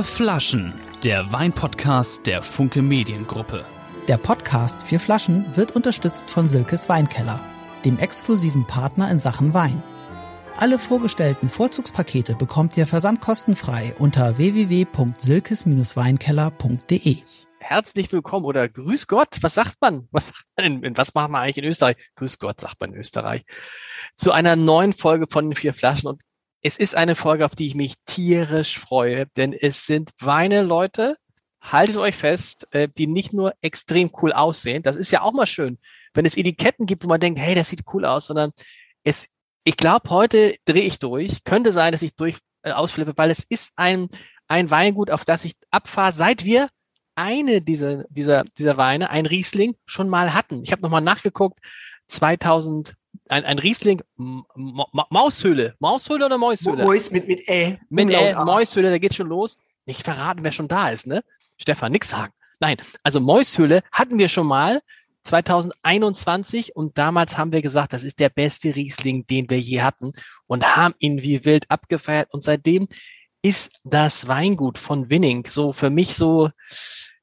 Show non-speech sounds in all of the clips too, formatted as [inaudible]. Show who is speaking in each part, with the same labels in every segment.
Speaker 1: Vier Flaschen, der Weinpodcast der Funke Mediengruppe.
Speaker 2: Der Podcast Vier Flaschen wird unterstützt von Silkes Weinkeller, dem exklusiven Partner in Sachen Wein. Alle vorgestellten Vorzugspakete bekommt ihr versandkostenfrei unter www.silkes-weinkeller.de.
Speaker 3: Herzlich willkommen oder Grüß Gott. Was sagt man? Was sagt man in, was macht man eigentlich in Österreich? Grüß Gott, sagt man in Österreich. Zu einer neuen Folge von den vier Flaschen und es ist eine Folge, auf die ich mich tierisch freue, denn es sind Weine, Leute, haltet euch fest, äh, die nicht nur extrem cool aussehen, das ist ja auch mal schön, wenn es Etiketten gibt, wo man denkt, hey, das sieht cool aus, sondern es, ich glaube, heute drehe ich durch, könnte sein, dass ich durch äh, ausflippe, weil es ist ein, ein Weingut, auf das ich abfahre, seit wir eine dieser, dieser, dieser Weine, ein Riesling, schon mal hatten. Ich habe nochmal nachgeguckt, 2000 ein, ein Riesling M M Maushöhle. Maushöhle oder Mäushöhle?
Speaker 4: Mäus mit, mit Ä.
Speaker 3: Mit Ä, Mäushöhle, da geht schon los. Nicht verraten, wer schon da ist, ne? Stefan, nix sagen. Nein, also Mäushöhle hatten wir schon mal 2021 und damals haben wir gesagt, das ist der beste Riesling, den wir je hatten und haben ihn wie wild abgefeiert und seitdem ist das Weingut von Winning so für mich so,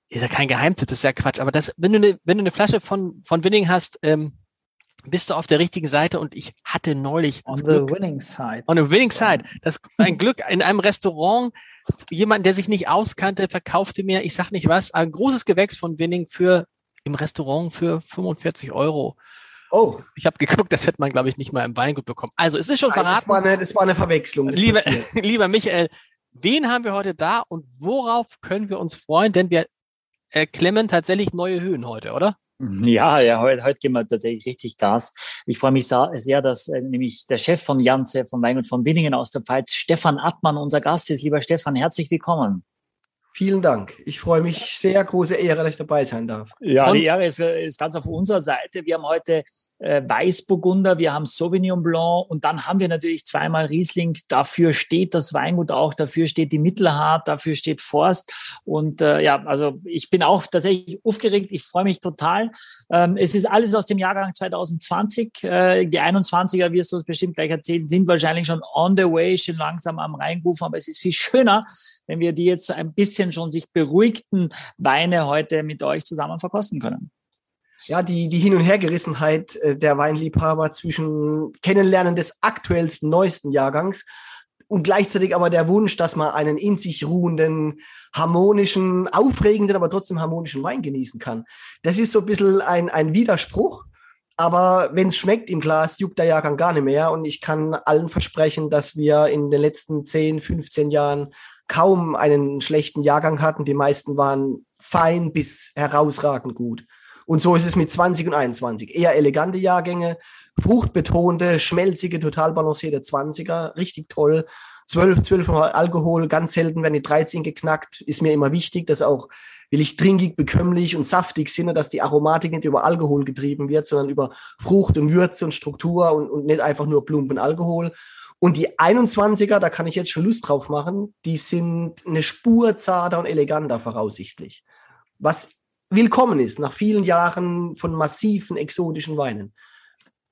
Speaker 3: ist ja kein Geheimtipp, das ist ja Quatsch, aber das, wenn du eine, wenn du eine Flasche von, von Winning hast, ähm, bist du auf der richtigen Seite und ich hatte neulich
Speaker 4: on the Glück, winning side.
Speaker 3: On the winning side. Das [laughs] ein Glück in einem Restaurant. Jemand, der sich nicht auskannte, verkaufte mir, ich sag nicht was, ein großes Gewächs von Winning für im Restaurant für 45 Euro. Oh. Ich habe geguckt, das hätte man, glaube ich, nicht mal im Weingut bekommen. Also es ist schon verraten. Das
Speaker 4: war eine, das war eine Verwechslung.
Speaker 3: Lieber, [laughs] lieber Michael, wen haben wir heute da und worauf können wir uns freuen? Denn wir erklimmen tatsächlich neue Höhen heute, oder?
Speaker 5: Ja, ja, heute, heute gehen wir tatsächlich richtig Gas. Ich freue mich sehr, dass äh, nämlich der Chef von Janze, von Wein und von Winningen aus der Pfalz, Stefan Attmann, unser Gast ist. Lieber Stefan, herzlich willkommen.
Speaker 4: Vielen Dank. Ich freue mich sehr, große Ehre, dass ich dabei sein darf.
Speaker 5: Ja, Von die Ehre ist, ist, ganz auf unserer Seite. Wir haben heute äh, Weißburgunder, wir haben Sauvignon Blanc und dann haben wir natürlich zweimal Riesling. Dafür steht das Weingut auch, dafür steht die Mittelhart, dafür steht Forst. Und äh, ja, also ich bin auch tatsächlich aufgeregt. Ich freue mich total. Ähm, es ist alles aus dem Jahrgang 2020. Äh, die 21er, wirst du uns bestimmt gleich erzählen, sind wahrscheinlich schon on the way, schon langsam am Reinrufen. Aber es ist viel schöner, wenn wir die jetzt ein bisschen bisschen schon sich beruhigten Weine heute mit euch zusammen verkosten können.
Speaker 4: Ja, die, die Hin- und Hergerissenheit äh, der Weinliebhaber zwischen Kennenlernen des aktuellsten, neuesten Jahrgangs und gleichzeitig aber der Wunsch, dass man einen in sich ruhenden, harmonischen, aufregenden, aber trotzdem harmonischen Wein genießen kann. Das ist so ein bisschen ein, ein Widerspruch. Aber wenn es schmeckt im Glas, juckt der Jahrgang gar nicht mehr. Und ich kann allen versprechen, dass wir in den letzten 10, 15 Jahren kaum einen schlechten Jahrgang hatten. Die meisten waren fein bis herausragend gut. Und so ist es mit 20 und 21. Eher elegante Jahrgänge, fruchtbetonte, schmelzige, total balancierte 20er, richtig toll. 12, 12 Alkohol, ganz selten werden die 13 geknackt, ist mir immer wichtig, dass auch will ich trinkig, bekömmlich und saftig sind, dass die Aromatik nicht über Alkohol getrieben wird, sondern über Frucht und Würze und Struktur und, und nicht einfach nur plumpen Alkohol. Und die 21er, da kann ich jetzt schon Lust drauf machen, die sind eine Spur zarter und eleganter voraussichtlich. Was willkommen ist nach vielen Jahren von massiven exotischen Weinen.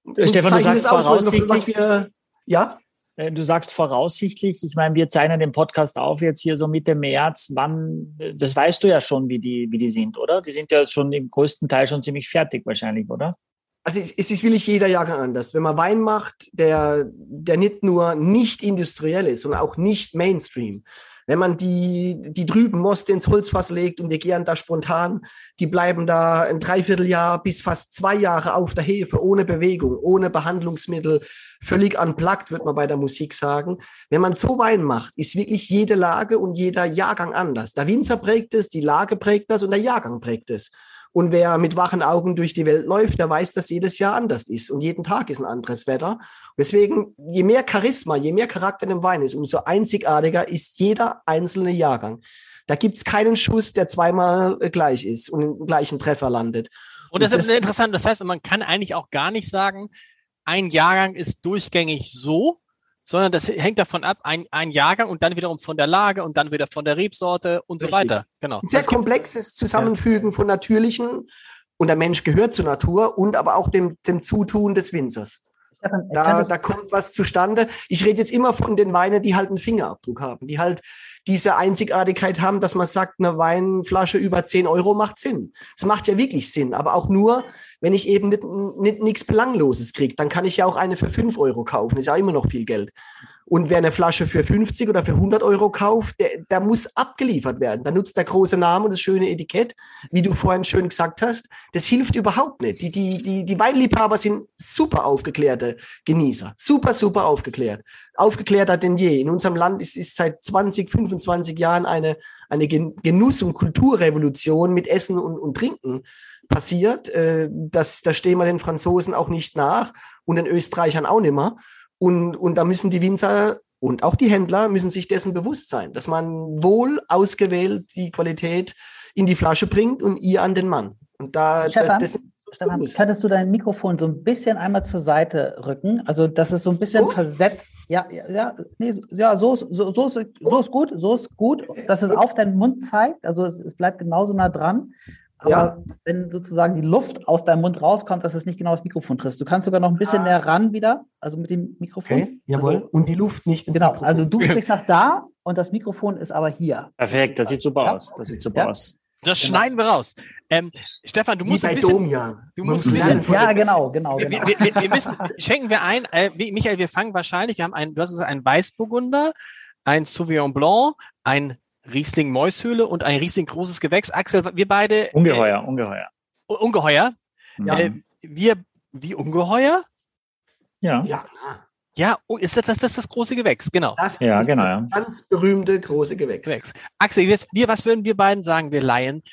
Speaker 5: Und Stefan, du sagst aus, voraussichtlich.
Speaker 4: Wir, ja?
Speaker 5: Äh, du sagst voraussichtlich, ich meine, wir zeichnen den Podcast auf jetzt hier so Mitte März. Wann, das weißt du ja schon, wie die, wie die sind, oder? Die sind ja schon im größten Teil schon ziemlich fertig wahrscheinlich, oder?
Speaker 4: Also es, es ist wirklich jeder Jahrgang anders. Wenn man Wein macht, der, der nicht nur nicht industriell ist, sondern auch nicht Mainstream. Wenn man die, die drüben Moste ins Holzfass legt und die gären da spontan, die bleiben da ein Dreivierteljahr bis fast zwei Jahre auf der Hefe, ohne Bewegung, ohne Behandlungsmittel, völlig unplugged, wird man bei der Musik sagen. Wenn man so Wein macht, ist wirklich jede Lage und jeder Jahrgang anders. Der Winzer prägt es, die Lage prägt das und der Jahrgang prägt es. Und wer mit wachen Augen durch die Welt läuft, der weiß, dass jedes Jahr anders ist und jeden Tag ist ein anderes Wetter. Deswegen, je mehr Charisma, je mehr Charakter in dem Wein ist, umso einzigartiger ist jeder einzelne Jahrgang. Da gibt's keinen Schuss, der zweimal gleich ist und im gleichen Treffer landet.
Speaker 3: Und das, und das ist interessant. Das heißt, man kann eigentlich auch gar nicht sagen, ein Jahrgang ist durchgängig so, sondern das hängt davon ab, ein, ein Jahrgang und dann wiederum von der Lage und dann wieder von der Rebsorte und Richtig. so weiter.
Speaker 4: Genau. Ein sehr das komplexes Zusammenfügen ja. von natürlichen und der Mensch gehört zur Natur und aber auch dem, dem Zutun des Winzers. Da, da kommt was zustande. Ich rede jetzt immer von den Weinen, die halt einen Fingerabdruck haben, die halt diese Einzigartigkeit haben, dass man sagt, eine Weinflasche über 10 Euro macht Sinn. Es macht ja wirklich Sinn, aber auch nur, wenn ich eben nicht, nicht nichts Belangloses kriege. Dann kann ich ja auch eine für 5 Euro kaufen, ist ja immer noch viel Geld. Und wer eine Flasche für 50 oder für 100 Euro kauft, der, der muss abgeliefert werden. Da nutzt der große Name und das schöne Etikett, wie du vorhin schön gesagt hast. Das hilft überhaupt nicht. Die, die, die, die Weinliebhaber sind super aufgeklärte Genießer. Super, super aufgeklärt. Aufgeklärter denn je. In unserem Land ist, ist seit 20, 25 Jahren eine, eine Genuss- und Kulturrevolution mit Essen und, und Trinken passiert. Äh, das, da stehen wir den Franzosen auch nicht nach und den Österreichern auch nicht mehr. Und, und da müssen die Winzer und auch die Händler müssen sich dessen bewusst sein, dass man wohl ausgewählt die Qualität in die Flasche bringt und ihr an den Mann. Und da
Speaker 2: Stefan, das, Stefan, könntest du dein Mikrofon so ein bisschen einmal zur Seite rücken? Also, dass es so ein bisschen oh. versetzt. Ja, ja, ja, nee, ja so, so, so, so, so ist gut, so ist gut, dass es auf deinen Mund zeigt. Also, es, es bleibt genauso nah dran. Aber ja. wenn sozusagen die Luft aus deinem Mund rauskommt, dass es nicht genau das Mikrofon trifft. Du kannst sogar noch ein bisschen ah. näher ran wieder, also mit dem Mikrofon. Okay,
Speaker 4: jawohl. Also, und die Luft nicht
Speaker 2: ins genau, Mikrofon. also du [laughs] sprichst nach da und das Mikrofon ist aber hier.
Speaker 5: Perfekt, das sieht super ja. aus. Das sieht super ja. aus.
Speaker 3: Das genau. schneiden wir raus. Ähm, Stefan, du musst
Speaker 4: Wie
Speaker 3: ein
Speaker 4: bisschen, Domian.
Speaker 3: Du musst wissen,
Speaker 2: ja, genau, genau.
Speaker 3: genau. Wir, wir, wir, müssen, schenken wir ein, äh, Michael, wir fangen wahrscheinlich, wir haben einen, du hast einen Weißburgunder, ein Sauvignon Blanc, ein Riesling Mäushöhle und ein Riesling großes Gewächs. Axel, wir beide.
Speaker 5: Ungeheuer, äh, ungeheuer.
Speaker 3: Ungeheuer? Ja. Äh, wir, wie ungeheuer?
Speaker 5: Ja.
Speaker 4: Ja,
Speaker 3: Ja, oh, ist das, das, das das große Gewächs, genau.
Speaker 4: Das
Speaker 5: ja,
Speaker 4: ist
Speaker 5: genau,
Speaker 4: das
Speaker 5: ja.
Speaker 4: ganz berühmte große Gewächs.
Speaker 3: Gewächs. Axel, jetzt, wir, was würden wir beiden sagen, wir Laien?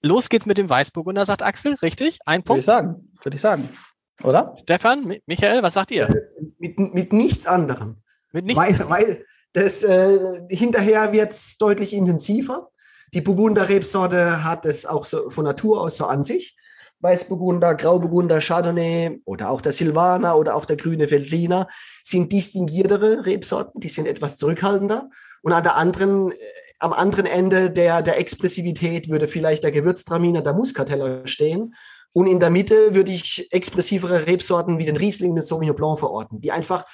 Speaker 3: Los geht's mit dem Weißburgunder, sagt Axel, richtig? Ein Punkt?
Speaker 2: Würde ich sagen, würde ich sagen. Oder?
Speaker 3: Stefan, Michael, was sagt ihr? Äh,
Speaker 4: mit, mit nichts anderem.
Speaker 3: Mit nichts
Speaker 4: weil, [laughs] weil das äh, hinterher wird's deutlich intensiver. Die Burgunder Rebsorte hat es auch so von Natur aus so an sich. Weißburgunder, Grauburgunder, Chardonnay oder auch der Silvaner oder auch der grüne Veltliner sind distinguiertere Rebsorten, die sind etwas zurückhaltender. Und an der anderen, äh, am anderen Ende der, der Expressivität würde vielleicht der Gewürztraminer, der Muscateller stehen. Und in der Mitte würde ich expressivere Rebsorten wie den Riesling den Sauvignon Blanc verorten, die einfach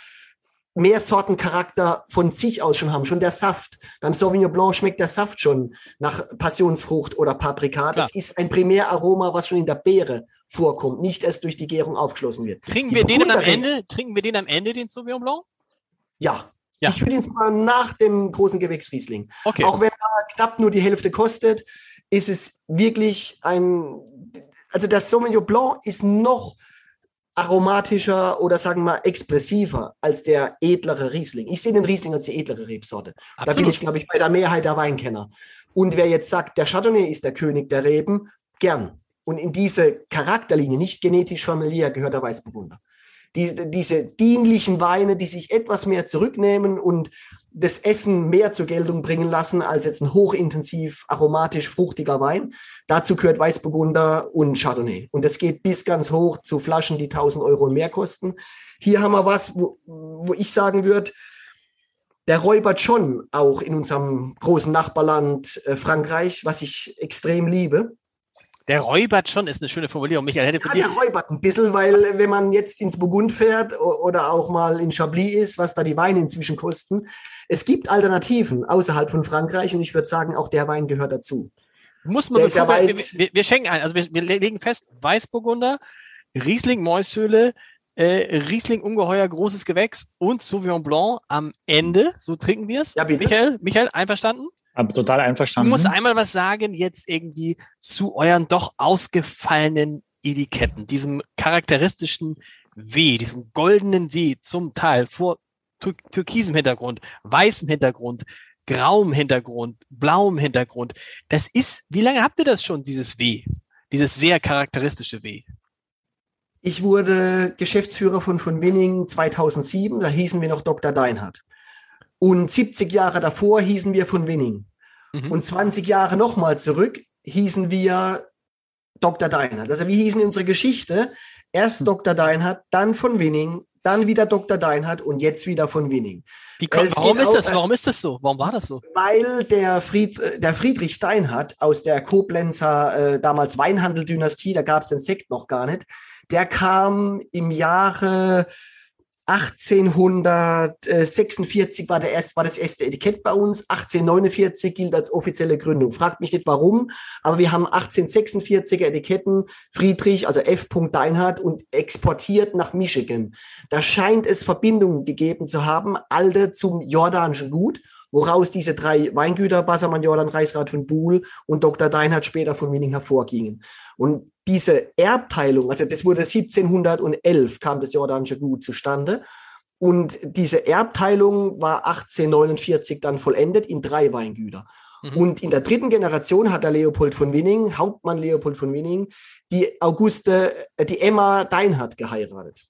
Speaker 4: mehr Sortencharakter von sich aus schon haben, schon der Saft. Beim Sauvignon Blanc schmeckt der Saft schon nach Passionsfrucht oder Paprika. Das ist ein Primäraroma, was schon in der Beere vorkommt, nicht erst durch die Gärung aufgeschlossen wird.
Speaker 3: Trinken wir den am Ende, trinken wir den am Ende, den Sauvignon Blanc?
Speaker 4: Ja. ja. Ich würde ihn sogar nach dem großen Gewächsriesling.
Speaker 3: Okay.
Speaker 4: Auch wenn er knapp nur die Hälfte kostet, ist es wirklich ein, also der Sauvignon Blanc ist noch aromatischer oder sagen wir mal expressiver als der edlere Riesling. Ich sehe den Riesling als die edlere Rebsorte. Absolut. Da bin ich, glaube ich, bei der Mehrheit der Weinkenner. Und wer jetzt sagt, der Chardonnay ist der König der Reben, gern. Und in diese Charakterlinie, nicht genetisch familiär, gehört der Weißburgunder. Die, diese dienlichen Weine, die sich etwas mehr zurücknehmen und das Essen mehr zur Geltung bringen lassen als jetzt ein hochintensiv aromatisch fruchtiger Wein. Dazu gehört Weißburgunder und Chardonnay. Und das geht bis ganz hoch zu Flaschen, die 1000 Euro mehr kosten. Hier haben wir was, wo, wo ich sagen würde, der räubert schon auch in unserem großen Nachbarland äh, Frankreich, was ich extrem liebe.
Speaker 3: Der räubert schon, ist eine schöne Formulierung. Michael hätte
Speaker 4: ja, der räubert ein bisschen, weil wenn man jetzt ins Burgund fährt oder auch mal in Chablis ist, was da die Weine inzwischen kosten, es gibt Alternativen außerhalb von Frankreich und ich würde sagen, auch der Wein gehört dazu.
Speaker 3: Muss man, bevor ja wir, wir, wir, schenken ein, also wir, wir legen fest, Weißburgunder, Riesling Mäushöhle, äh, Riesling Ungeheuer, großes Gewächs und Sauvignon Blanc am Ende. So trinken wir es. Ja, bitte. Michael, Michael, einverstanden?
Speaker 5: Aber total einverstanden.
Speaker 3: Du musst einmal was sagen jetzt irgendwie zu euren doch ausgefallenen Etiketten, diesem charakteristischen W, diesem goldenen W zum Teil vor tür türkisem Hintergrund, weißem Hintergrund, grauem Hintergrund, blauem Hintergrund. Das ist, wie lange habt ihr das schon, dieses W? Dieses sehr charakteristische W?
Speaker 4: Ich wurde Geschäftsführer von von Winning 2007, da hießen wir noch Dr. Deinhardt. Und 70 Jahre davor hießen wir von Winning. Mhm. Und 20 Jahre nochmal zurück hießen wir Dr. Deinhardt. Also wir hießen unsere Geschichte erst mhm. Dr. Deinhardt, dann von Winning, dann wieder Dr. Deinhardt und jetzt wieder von Winning.
Speaker 3: Wie kommt, warum ist das? Warum ist das so? Warum war das so?
Speaker 4: Weil der, Fried, der Friedrich Steinhardt aus der Koblenzer äh, damals Weinhandeldynastie, da gab es den Sekt noch gar nicht, der kam im Jahre 1846 war, der erst, war das erste Etikett bei uns. 1849 gilt als offizielle Gründung. Fragt mich nicht warum, aber wir haben 1846er Etiketten Friedrich, also F. Deinhardt und exportiert nach Michigan. Da scheint es Verbindungen gegeben zu haben, alte zum jordanischen Gut woraus diese drei Weingüter, Bassermann, Jordan, Reichsrat von Buhl und Dr. Deinhardt später von Winning hervorgingen. Und diese Erbteilung, also das wurde 1711, kam das jordanische Gut zustande. Und diese Erbteilung war 1849 dann vollendet in drei Weingüter. Mhm. Und in der dritten Generation hat der Leopold von Winning, Hauptmann Leopold von Winning, die Auguste, äh, die Emma Deinhardt geheiratet.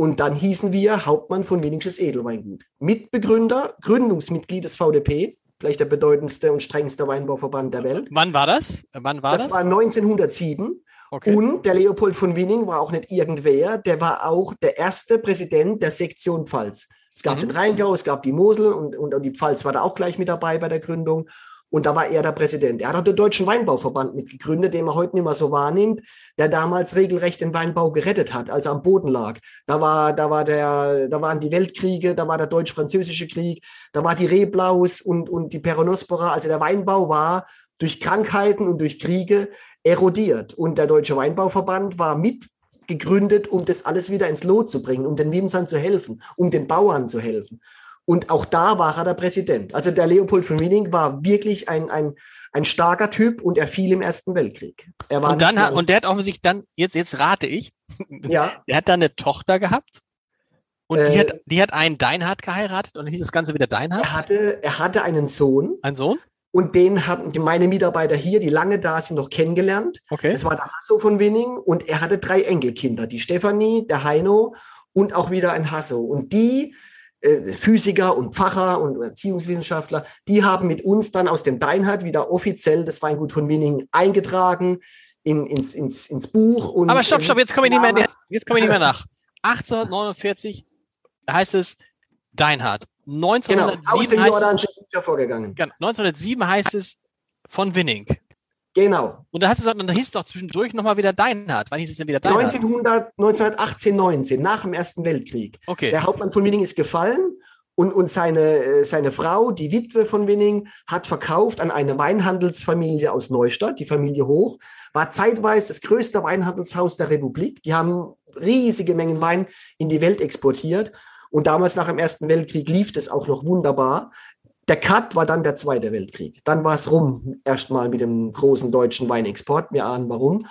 Speaker 4: Und dann hießen wir Hauptmann von Winningsches Edelweingut. Mitbegründer, Gründungsmitglied des VDP, vielleicht der bedeutendste und strengste Weinbauverband der Welt.
Speaker 3: Wann war das? Wann war
Speaker 4: das? Das war 1907. Okay. Und der Leopold von Winning war auch nicht irgendwer, der war auch der erste Präsident der Sektion Pfalz. Es gab mhm. den Rheingau, es gab die Mosel und, und die Pfalz war da auch gleich mit dabei bei der Gründung. Und da war er der Präsident. Er hat den Deutschen Weinbauverband mitgegründet, den man heute nicht mehr so wahrnimmt, der damals regelrecht den Weinbau gerettet hat, als er am Boden lag. Da war, da war der, da waren die Weltkriege, da war der deutsch-französische Krieg, da war die Reblaus und, und die Peronospora. Also der Weinbau war durch Krankheiten und durch Kriege erodiert. Und der Deutsche Weinbauverband war mit gegründet, um das alles wieder ins Lot zu bringen, um den Winzern zu helfen, um den Bauern zu helfen. Und auch da war er der Präsident. Also der Leopold von Wiening war wirklich ein, ein, ein starker Typ und er fiel im Ersten Weltkrieg. Er war
Speaker 3: und, dann hat, und der hat offensichtlich dann, jetzt, jetzt rate ich, [laughs] ja. der hat dann eine Tochter gehabt. Und äh, die, hat, die hat einen Deinhardt geheiratet und hieß das Ganze wieder Deinhardt?
Speaker 4: Er hatte, er hatte einen Sohn.
Speaker 3: Ein Sohn?
Speaker 4: Und den haben meine Mitarbeiter hier, die lange da sind, noch kennengelernt.
Speaker 3: Okay.
Speaker 4: Das war der Hasso von Winning und er hatte drei Enkelkinder, die Stefanie, der Heino und auch wieder ein Hasso. Und die Physiker und Pfarrer und Erziehungswissenschaftler, die haben mit uns dann aus dem Deinhardt wieder offiziell das Weingut von Winning eingetragen in, ins, ins, ins Buch. Und,
Speaker 3: Aber stopp, stopp, jetzt komme ich nicht mehr, jetzt komme ich nicht mehr nach. [laughs] 1849 heißt es Deinhardt. 1907 genau, aus dem
Speaker 4: jordanischen Bücher vorgegangen.
Speaker 3: 1907 heißt es von Winning.
Speaker 4: Genau.
Speaker 3: Und da hast du gesagt, dann hieß es doch zwischendurch nochmal wieder Deinhardt. Wann hieß es denn wieder
Speaker 4: Deinhardt? 1900, 1918, 19, nach dem Ersten Weltkrieg.
Speaker 3: Okay.
Speaker 4: Der Hauptmann von Winning ist gefallen und, und seine, äh, seine Frau, die Witwe von Winning, hat verkauft an eine Weinhandelsfamilie aus Neustadt, die Familie Hoch, war zeitweise das größte Weinhandelshaus der Republik. Die haben riesige Mengen Wein in die Welt exportiert. Und damals nach dem Ersten Weltkrieg lief das auch noch wunderbar. Der Cut war dann der Zweite Weltkrieg. Dann war es rum, erstmal mit dem großen deutschen Weinexport. Wir ahnen warum.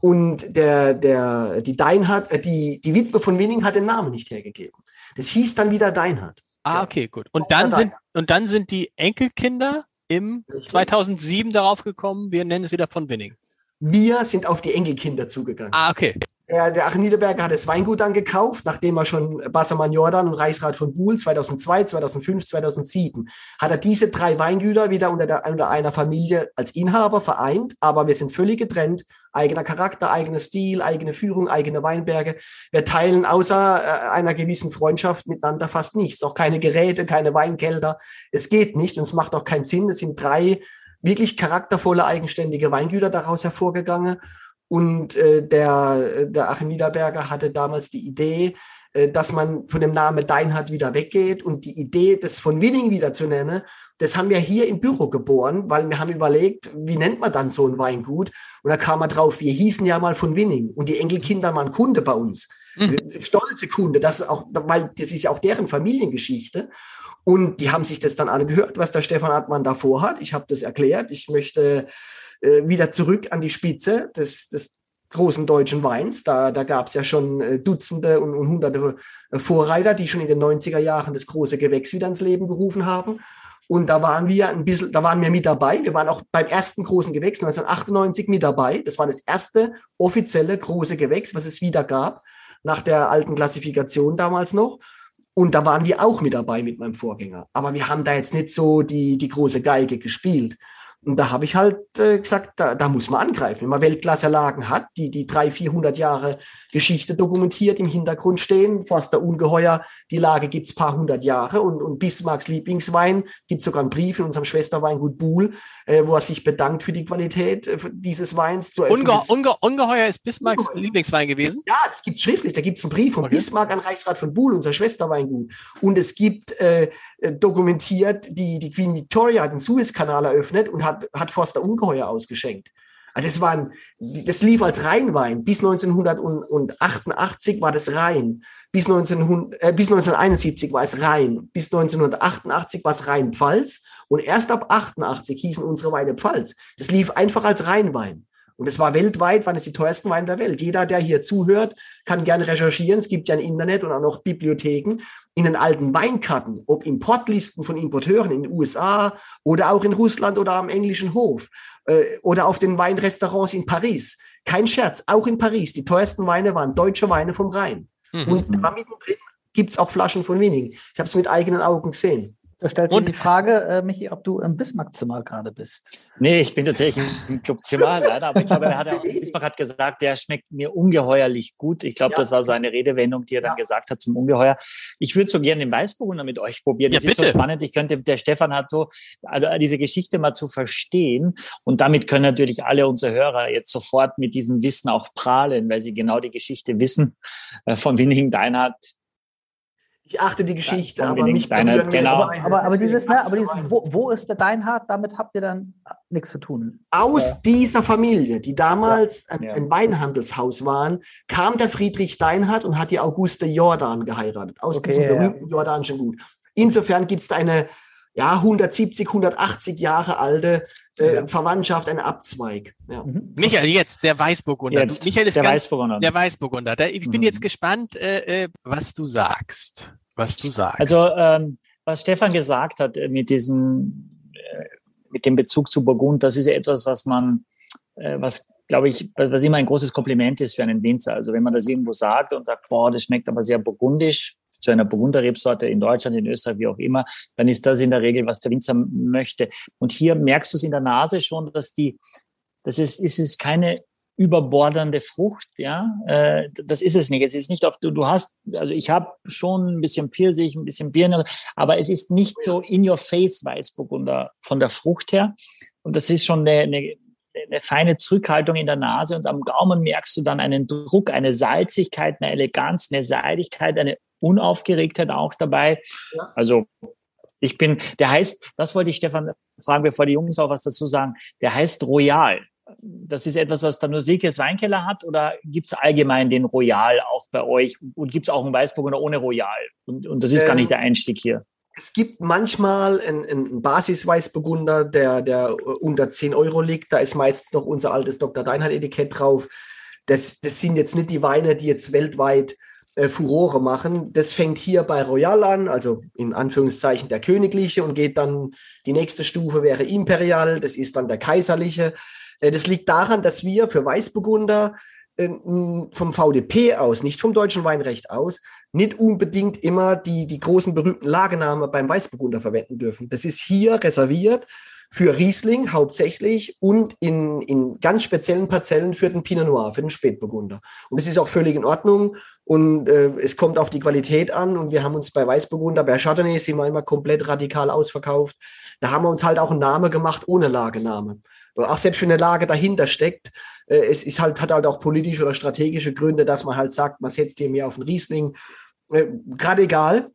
Speaker 4: Und der, der, die Deinhardt, äh, die, die Witwe von Winning hat den Namen nicht hergegeben. Das hieß dann wieder Deinhardt.
Speaker 3: Ah, okay, gut. Und dann sind, und dann sind die Enkelkinder im 2007 darauf gekommen, wir nennen es wieder von Winning.
Speaker 4: Wir sind auf die Enkelkinder zugegangen.
Speaker 3: Ah, okay.
Speaker 4: Der, der Achim Niederberger hat das Weingut dann gekauft, nachdem er schon Bassermann Jordan und Reichsrat von Buhl 2002, 2005, 2007 hat er diese drei Weingüter wieder unter, der, unter einer Familie als Inhaber vereint, aber wir sind völlig getrennt. Eigener Charakter, eigener Stil, eigene Führung, eigene Weinberge. Wir teilen außer äh, einer gewissen Freundschaft miteinander fast nichts. Auch keine Geräte, keine Weinkelder. Es geht nicht und es macht auch keinen Sinn. Es sind drei wirklich charaktervolle, eigenständige Weingüter daraus hervorgegangen. Und äh, der, der Achim Niederberger hatte damals die Idee, äh, dass man von dem Namen Deinhardt wieder weggeht und die Idee, das von Winning wieder zu nennen, das haben wir hier im Büro geboren, weil wir haben überlegt, wie nennt man dann so ein Weingut? Und da kam man drauf, wir hießen ja mal von Winning und die Enkelkinder waren Kunde bei uns. Mhm. Stolze Kunde, das auch, weil das ist ja auch deren Familiengeschichte. Und die haben sich das dann alle gehört, was der Stefan Hartmann davor hat. Ich habe das erklärt. Ich möchte äh, wieder zurück an die Spitze des, des großen deutschen Weins. Da, da gab es ja schon äh, Dutzende und, und hunderte äh, Vorreiter, die schon in den 90er Jahren das große Gewächs wieder ins Leben gerufen haben. Und da waren wir ein bisschen, da waren wir mit dabei. Wir waren auch beim ersten großen Gewächs 1998 mit dabei. Das war das erste offizielle große Gewächs, was es wieder gab, nach der alten Klassifikation damals noch. Und da waren wir auch mit dabei mit meinem Vorgänger. Aber wir haben da jetzt nicht so die, die große Geige gespielt. Und da habe ich halt äh, gesagt, da, da muss man angreifen. Wenn man Weltklasse-Lagen hat, die die drei, vierhundert Jahre Geschichte dokumentiert im Hintergrund stehen, Forster Ungeheuer, die Lage gibt's paar hundert Jahre und, und Bismarcks Lieblingswein, gibt sogar einen Brief in unserem Schwesterweingut Buhl, äh, wo er sich bedankt für die Qualität äh, dieses Weins. Zu,
Speaker 3: Unge Unge Ungeheuer ist Bismarcks Ungeheuer. Lieblingswein gewesen?
Speaker 4: Ja, das gibt's schriftlich. Da gibt's einen Brief von okay. Bismarck an Reichsrat von Buhl, unser Schwesterweingut. Und es gibt äh, äh, dokumentiert, die, die Queen Victoria hat den Suezkanal eröffnet und hat, hat Forster Ungeheuer ausgeschenkt. Also das, waren, das lief als Rheinwein. Bis 1988 war das Rhein. Bis, 1900, äh, bis 1971 war es Rhein. Bis 1988 war es Rhein-Pfalz. Und erst ab 88 hießen unsere Weine Pfalz. Das lief einfach als Rheinwein. Und es war weltweit, waren es die teuersten Weine der Welt. Jeder, der hier zuhört, kann gerne recherchieren. Es gibt ja ein Internet und auch noch Bibliotheken in den alten Weinkarten, ob Importlisten von Importeuren in den USA oder auch in Russland oder am englischen Hof äh, oder auf den Weinrestaurants in Paris. Kein Scherz, auch in Paris. Die teuersten Weine waren deutsche Weine vom Rhein. Mhm. Und da mittendrin gibt's auch Flaschen von Wenigen. Ich habe es mit eigenen Augen gesehen.
Speaker 2: Da stellt sich die Frage, äh, Michi, ob du im Bismarck-Zimmer gerade bist.
Speaker 5: Nee, ich bin tatsächlich im Clubzimmer, [laughs] leider. Aber ich glaube, er hat auch, Bismarck hat gesagt, der schmeckt mir ungeheuerlich gut. Ich glaube, ja. das war so eine Redewendung, die er dann ja. gesagt hat zum Ungeheuer. Ich würde so gerne den Weißburgunder mit euch probieren. Das ja, ist so spannend. Ich könnte, der Stefan hat so, also diese Geschichte mal zu verstehen. Und damit können natürlich alle unsere Hörer jetzt sofort mit diesem Wissen auch prahlen, weil sie genau die Geschichte wissen äh, von Winning Deinhardt
Speaker 4: ich achte die Geschichte,
Speaker 5: ja,
Speaker 4: aber mich
Speaker 5: deine, genau.
Speaker 2: Aber, aber, aber dieses, ne, aber dieses wo, wo ist der Deinhard? Damit habt ihr dann nichts zu tun.
Speaker 4: Aus ja. dieser Familie, die damals ja. ein, ein, Weinhandelshaus waren, kam der Friedrich Deinhard und hat die Auguste Jordan geheiratet. Aus okay, diesem berühmten jordanischen Gut. Insofern gibt es eine ja, 170, 180 Jahre alte äh, Verwandtschaft, ein Abzweig. Ja.
Speaker 3: Mhm. Michael, jetzt der Weißburgunder. Jetzt, Michael ist der ganz, Weißburgunder. Der Weißburgunder. Der, ich bin mhm. jetzt gespannt, äh, äh, was du sagst. Was du sagst.
Speaker 5: Also, ähm, was Stefan gesagt hat äh, mit diesem, äh, mit dem Bezug zu Burgund, das ist etwas, was man, äh, was glaube ich, was immer ein großes Kompliment ist für einen Winzer. Also wenn man das irgendwo sagt und sagt, boah, das schmeckt aber sehr burgundisch, zu einer Burgunderrebsorte in Deutschland, in Österreich, wie auch immer, dann ist das in der Regel, was der Winzer möchte. Und hier merkst du es in der Nase schon, dass die, das ist, ist es keine überbordernde Frucht, ja, äh, das ist es nicht. Es ist nicht auf, du, du hast, also ich habe schon ein bisschen Pfirsich, ein bisschen Birne, aber es ist nicht so in your face Weißburgunder von der Frucht her. Und das ist schon eine, eine, eine feine Zurückhaltung in der Nase und am Gaumen merkst du dann einen Druck, eine Salzigkeit, eine Eleganz, eine Seidigkeit, eine Unaufgeregtheit auch dabei. Ja. Also ich bin, der heißt, das wollte ich Stefan fragen, bevor die Jungs auch was dazu sagen, der heißt Royal. Das ist etwas, was der Nusikes Weinkeller hat oder gibt es allgemein den Royal auch bei euch und gibt es auch einen Weißburgunder ohne Royal? Und, und das ist ähm, gar nicht der Einstieg hier.
Speaker 4: Es gibt manchmal einen, einen Basis-Weißburgunder, der, der unter 10 Euro liegt. Da ist meistens noch unser altes Dr. Deinhardt-Etikett drauf. Das, das sind jetzt nicht die Weine, die jetzt weltweit äh, Furore machen. Das fängt hier bei Royal an, also in Anführungszeichen der königliche und geht dann, die nächste Stufe wäre Imperial, das ist dann der kaiserliche. Äh, das liegt daran, dass wir für Weißburgunder äh, vom VDP aus, nicht vom deutschen Weinrecht aus, nicht unbedingt immer die, die großen berühmten Lagenamen beim Weißburgunder verwenden dürfen. Das ist hier reserviert für Riesling hauptsächlich und in, in ganz speziellen Parzellen für den Pinot Noir, für den Spätburgunder. Und das ist auch völlig in Ordnung und äh, es kommt auf die Qualität an und wir haben uns bei Weißburgunder, bei Chardonnay sind wir immer komplett radikal ausverkauft. Da haben wir uns halt auch einen Namen gemacht ohne Lagename. Auch selbst wenn eine Lage dahinter steckt, äh, es ist halt, hat halt auch politische oder strategische Gründe, dass man halt sagt, man setzt hier mehr auf den Riesling. Äh, Gerade egal,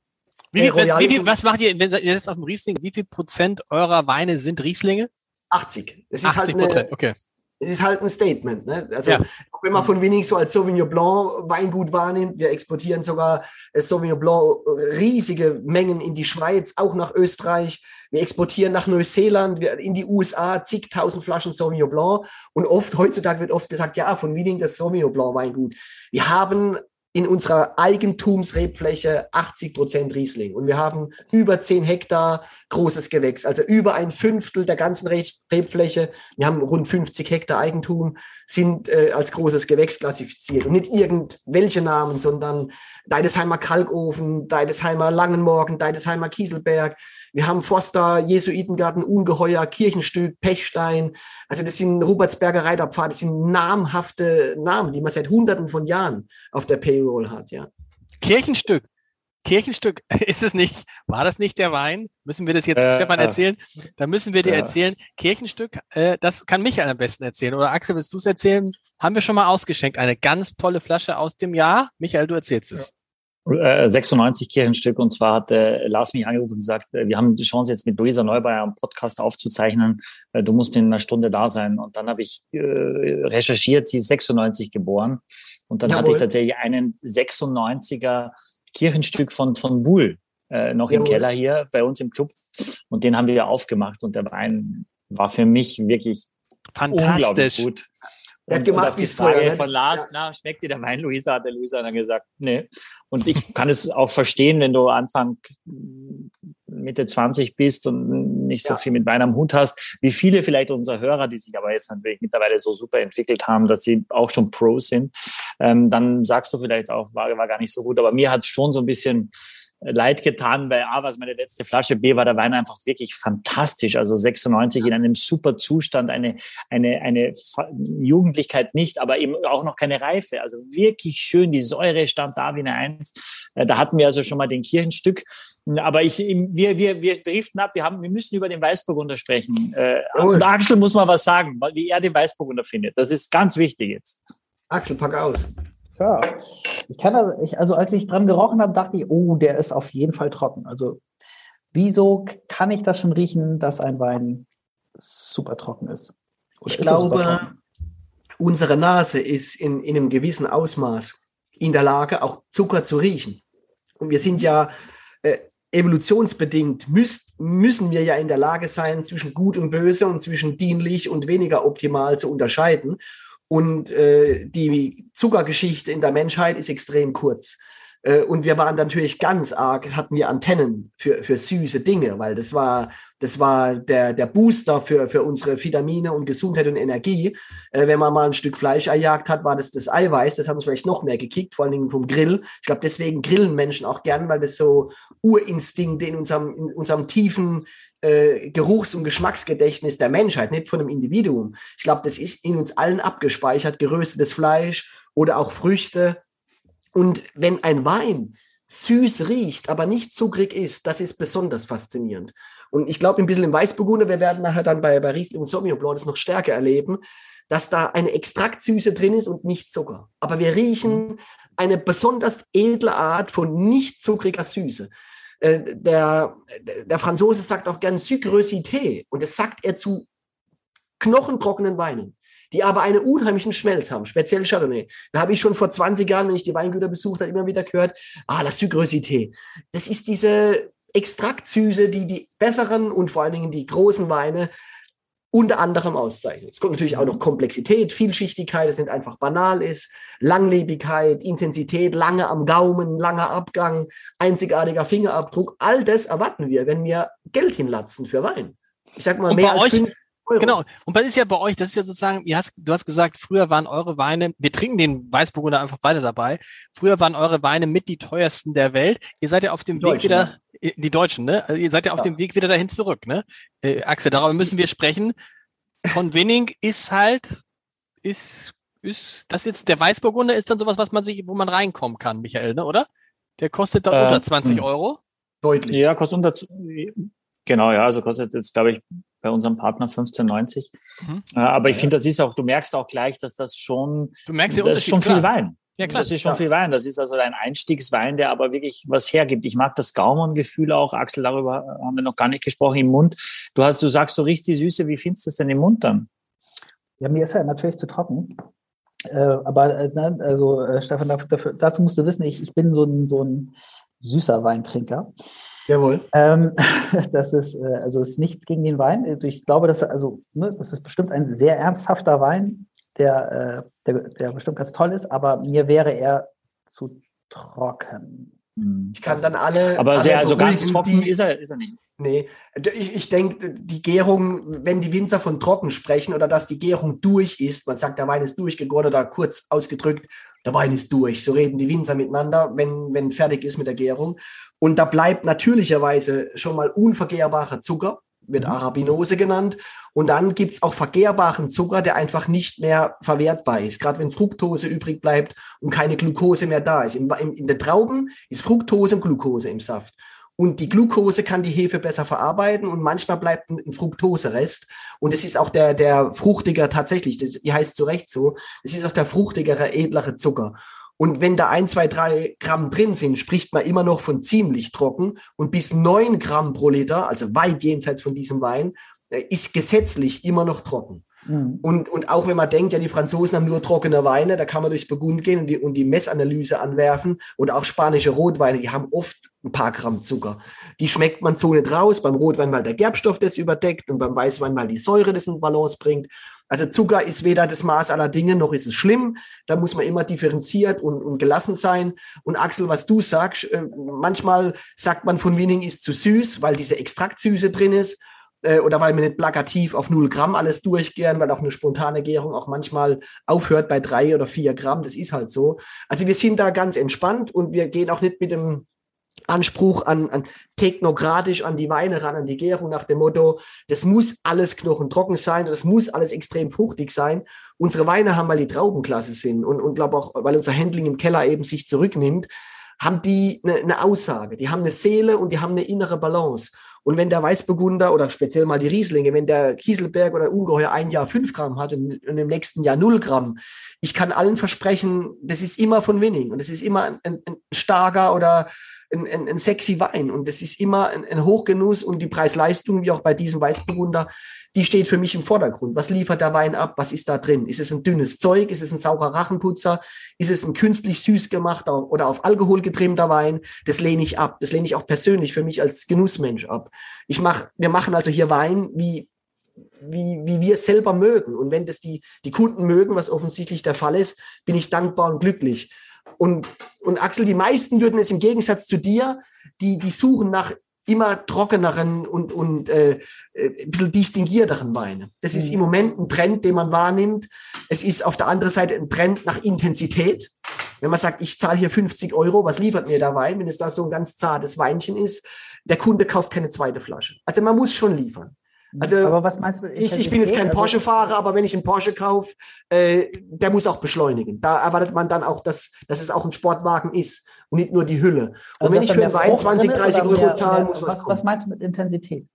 Speaker 3: wie viel, was, wie viel, was macht ihr, wenn ihr jetzt auf dem Riesling, wie viel Prozent eurer Weine sind Rieslinge?
Speaker 4: 80.
Speaker 3: Es ist 80 halt
Speaker 4: Prozent, okay. Es ist halt ein Statement. Ne? Also ja. wenn man von wenig so als Sauvignon Blanc Weingut wahrnimmt, wir exportieren sogar äh, Sauvignon Blanc äh, riesige Mengen in die Schweiz, auch nach Österreich. Wir exportieren nach Neuseeland, wir, in die USA zigtausend Flaschen Sauvignon Blanc. Und oft, heutzutage wird oft gesagt, ja, von Wiening das Sauvignon Blanc Weingut. Wir haben in unserer Eigentumsrebfläche 80 Prozent Riesling. Und wir haben über 10 Hektar großes Gewächs, also über ein Fünftel der ganzen Rebfläche. Wir haben rund 50 Hektar Eigentum, sind äh, als großes Gewächs klassifiziert. Und nicht irgendwelche Namen, sondern Deidesheimer Kalkofen, Deidesheimer Langenmorgen, Deidesheimer Kieselberg, wir haben Forster, Jesuitengarten, Ungeheuer, Kirchenstück, Pechstein. Also das sind Rupertsberger Reiterpfad, das sind namhafte Namen, die man seit Hunderten von Jahren auf der Payroll hat, ja.
Speaker 3: Kirchenstück. Kirchenstück, [laughs] ist es nicht, war das nicht der Wein? Müssen wir das jetzt, äh, Stefan, erzählen? Da müssen wir dir ja. erzählen. Kirchenstück, äh, das kann Michael am besten erzählen. Oder Axel, willst du es erzählen? Haben wir schon mal ausgeschenkt. Eine ganz tolle Flasche aus dem Jahr. Michael, du erzählst es.
Speaker 5: 96 äh, Kirchenstück. Und zwar hat äh, Lars mich angerufen und gesagt, äh, wir haben die Chance jetzt mit Luisa Neubauer einen Podcast aufzuzeichnen, äh, du musst in einer Stunde da sein. Und dann habe ich äh, recherchiert, sie ist 96 geboren. Und dann Jawohl. hatte ich tatsächlich einen 96er Kirchenstück von von Buhl äh, noch Jawohl. im Keller hier bei uns im Club. Und den haben wir aufgemacht. Und der Wein war für mich wirklich fantastisch. gut.
Speaker 4: Er hat gemacht, wie es vorher
Speaker 5: von Lars, ja. na, schmeckt dir der Wein, Luisa? Hat der Luisa dann gesagt, nee. Und ich kann es auch verstehen, wenn du Anfang Mitte 20 bist und nicht so ja. viel mit Wein am Hut hast, wie viele vielleicht unserer Hörer, die sich aber jetzt natürlich mittlerweile so super entwickelt haben, dass sie auch schon Pro sind, ähm, dann sagst du vielleicht auch, war, war gar nicht so gut. Aber mir hat es schon so ein bisschen leid getan, weil A war es meine letzte Flasche, B war der Wein einfach wirklich fantastisch. Also 96 in einem super Zustand, eine, eine, eine Jugendlichkeit nicht, aber eben auch noch keine Reife. Also wirklich schön, die Säure stand da wie eine Eins. Äh, da hatten wir also schon mal den Kirchenstück. Aber ich, wir, wir, wir driften ab, wir, haben, wir müssen über den Weißburgunder sprechen. Äh, und Axel muss mal was sagen, wie er den Weißburgunder findet. Das ist ganz wichtig jetzt.
Speaker 4: Axel, pack aus.
Speaker 2: Ja, ich kann das, ich, also als ich dran gerochen habe, dachte ich, oh, der ist auf jeden Fall trocken. Also wieso kann ich das schon riechen, dass ein Wein super trocken ist?
Speaker 4: Oder ich ist glaube, unsere Nase ist in, in einem gewissen Ausmaß in der Lage, auch Zucker zu riechen. Und wir sind ja äh, evolutionsbedingt, müsst, müssen wir ja in der Lage sein, zwischen gut und böse und zwischen dienlich und weniger optimal zu unterscheiden. Und äh, die Zuckergeschichte in der Menschheit ist extrem kurz. Äh, und wir waren natürlich ganz arg, hatten wir Antennen für, für süße Dinge, weil das war, das war der, der Booster für, für unsere Vitamine und Gesundheit und Energie. Äh, wenn man mal ein Stück Fleisch erjagt hat, war das das Eiweiß. Das hat uns vielleicht noch mehr gekickt, vor allen Dingen vom Grill. Ich glaube, deswegen grillen Menschen auch gern, weil das so Urinstinkte in unserem, in unserem tiefen äh, Geruchs- und Geschmacksgedächtnis der Menschheit, nicht von einem Individuum. Ich glaube, das ist in uns allen abgespeichert, geröstetes Fleisch oder auch Früchte. Und wenn ein Wein süß riecht, aber nicht zuckrig ist, das ist besonders faszinierend. Und ich glaube ein bisschen im Weißburgunder, wir werden nachher dann bei, bei Riesling und Sauvignon Blanc das noch stärker erleben, dass da eine Extraktsüße drin ist und nicht Zucker. Aber wir riechen mhm. eine besonders edle Art von nicht zuckriger Süße. Äh, der, der Franzose sagt auch gern Sucrosité und das sagt er zu knochentrockenen Weinen, die aber einen unheimlichen Schmelz haben, speziell Chardonnay. Da habe ich schon vor 20 Jahren, wenn ich die Weingüter besucht habe, immer wieder gehört, ah, la Sucrosité. Das ist diese Extraktsüße, die die besseren und vor allen Dingen die großen Weine unter anderem auszeichnet. Es kommt natürlich auch noch Komplexität, Vielschichtigkeit, das nicht einfach banal ist, Langlebigkeit, Intensität, lange am Gaumen, langer Abgang, einzigartiger Fingerabdruck. All das erwarten wir, wenn wir Geld hinlatzen für Wein.
Speaker 3: Ich sag mal, mehr als euch, fünf Euro. Genau. Und was ist ja bei euch, das ist ja sozusagen, hast, du hast gesagt, früher waren eure Weine, wir trinken den Weißburgunder einfach weiter dabei. Früher waren eure Weine mit die teuersten der Welt. Ihr seid ja auf dem Weg wieder, ne? Die Deutschen, ne? Also ihr seid ja auf ja. dem Weg wieder dahin zurück, ne? Äh, Axel, darüber müssen wir sprechen. Von Winning ist halt, ist, ist, das jetzt, der Weißburgunder ist dann sowas, was man sich, wo man reinkommen kann, Michael, ne, oder? Der kostet dann äh, unter 20 mh. Euro.
Speaker 5: Deutlich. Ja, kostet unter, genau, ja, also kostet jetzt, glaube ich, bei unserem Partner 15,90. Mhm. Äh, aber ich finde, das ist auch, du merkst auch gleich, dass das schon,
Speaker 3: du merkst
Speaker 5: das ist schon viel Wein. Ja, klar. Das ist schon ja. viel Wein. Das ist also ein Einstiegswein, der aber wirklich was hergibt. Ich mag das Gaumengefühl auch. Axel, darüber haben wir noch gar nicht gesprochen im Mund. Du hast, du sagst, du riechst die Süße. Wie findest du es denn im Mund dann?
Speaker 2: Ja, mir ist ja natürlich zu trocken. Äh, aber äh, ne, also äh, Stefan, dafür, dazu musst du wissen, ich, ich bin so ein, so ein süßer Weintrinker.
Speaker 4: Jawohl.
Speaker 2: Ähm, [laughs] das ist, äh, also ist nichts gegen den Wein. Ich glaube, dass, also, ne, das ist bestimmt ein sehr ernsthafter Wein, der, äh, der, der bestimmt ganz toll ist, aber mir wäre er zu trocken.
Speaker 4: Hm. Ich kann dann alle.
Speaker 5: Aber
Speaker 4: alle
Speaker 5: sehr, also ganz trocken ist er, ist er nicht.
Speaker 4: Nee, ich, ich denke, die Gärung, wenn die Winzer von trocken sprechen oder dass die Gärung durch ist, man sagt, der Wein ist durchgegoren oder kurz ausgedrückt, der Wein ist durch. So reden die Winzer miteinander, wenn, wenn fertig ist mit der Gärung. Und da bleibt natürlicherweise schon mal unvergehrbarer Zucker, wird mhm. Arabinose genannt. Und dann gibt's auch vergehrbaren Zucker, der einfach nicht mehr verwertbar ist. Gerade wenn Fructose übrig bleibt und keine Glucose mehr da ist. In, in, in den Trauben ist Fructose und Glucose im Saft. Und die Glucose kann die Hefe besser verarbeiten und manchmal bleibt ein, Fructoserest. Und es ist auch der, der fruchtiger tatsächlich, das, die heißt zu Recht so, es ist auch der fruchtigere, edlere Zucker. Und wenn da ein, zwei, drei Gramm drin sind, spricht man immer noch von ziemlich trocken. Und bis neun Gramm pro Liter, also weit jenseits von diesem Wein, äh, ist gesetzlich immer noch trocken. Mhm. Und, und auch wenn man denkt, ja, die Franzosen haben nur trockene Weine, da kann man durchs Burgund gehen und die, und die Messanalyse anwerfen. Oder auch spanische Rotweine, die haben oft ein paar Gramm Zucker. Die schmeckt man so nicht raus. Beim Rotwein, weil der Gerbstoff das überdeckt und beim Weißwein, weil die Säure das in Balance bringt. Also Zucker ist weder das Maß aller Dinge, noch ist es schlimm. Da muss man immer differenziert und, und gelassen sein. Und Axel, was du sagst, äh, manchmal sagt man von Winning ist zu süß, weil diese Extraktsüße drin ist äh, oder weil wir nicht plakativ auf null Gramm alles durchgehen, weil auch eine spontane Gärung auch manchmal aufhört bei drei oder vier Gramm. Das ist halt so. Also wir sind da ganz entspannt und wir gehen auch nicht mit dem Anspruch an, an technokratisch an die Weine ran, an die Gärung nach dem Motto, das muss alles knochentrocken sein, das muss alles extrem fruchtig sein. Unsere Weine haben, weil die Traubenklasse sind und, und glaube auch, weil unser Handling im Keller eben sich zurücknimmt, haben die eine, eine Aussage, die haben eine Seele und die haben eine innere Balance. Und wenn der Weißburgunder oder speziell mal die Rieslinge, wenn der Kieselberg oder Ungeheuer ein Jahr fünf Gramm hat und, und im nächsten Jahr null Gramm, ich kann allen versprechen, das ist immer von Winning und es ist immer ein, ein starker oder ein, ein, ein sexy Wein und das ist immer ein, ein Hochgenuss und die Preis-Leistung, wie auch bei diesem Weißburgunder, die steht für mich im Vordergrund. Was liefert der Wein ab? Was ist da drin? Ist es ein dünnes Zeug? Ist es ein saurer Rachenputzer? Ist es ein künstlich süß gemachter oder auf Alkohol getrimmter Wein? Das lehne ich ab. Das lehne ich auch persönlich für mich als Genussmensch ab. Ich mach, wir machen also hier Wein, wie wie, wie wir es selber mögen. Und wenn das die, die Kunden mögen, was offensichtlich der Fall ist, bin ich dankbar und glücklich. Und, und Axel, die meisten würden es im Gegensatz zu dir, die, die suchen nach immer trockeneren und, und äh, äh, ein bisschen distinguierteren Weine. Das ist mhm. im Moment ein Trend, den man wahrnimmt. Es ist auf der anderen Seite ein Trend nach Intensität. Wenn man sagt, ich zahle hier 50 Euro, was liefert mir der Wein? Wenn es da so ein ganz zartes Weinchen ist, der Kunde kauft keine zweite Flasche. Also man muss schon liefern. Also, aber was meinst du ich, ich bin jetzt kein also, Porsche-Fahrer, aber wenn ich einen Porsche kaufe, äh, der muss auch beschleunigen. Da erwartet man dann auch, dass, dass es auch ein Sportwagen ist und nicht nur die Hülle. Und also wenn ich für einen Wein 20, 30 Euro zahle, muss was,
Speaker 2: was, was meinst du mit Intensität?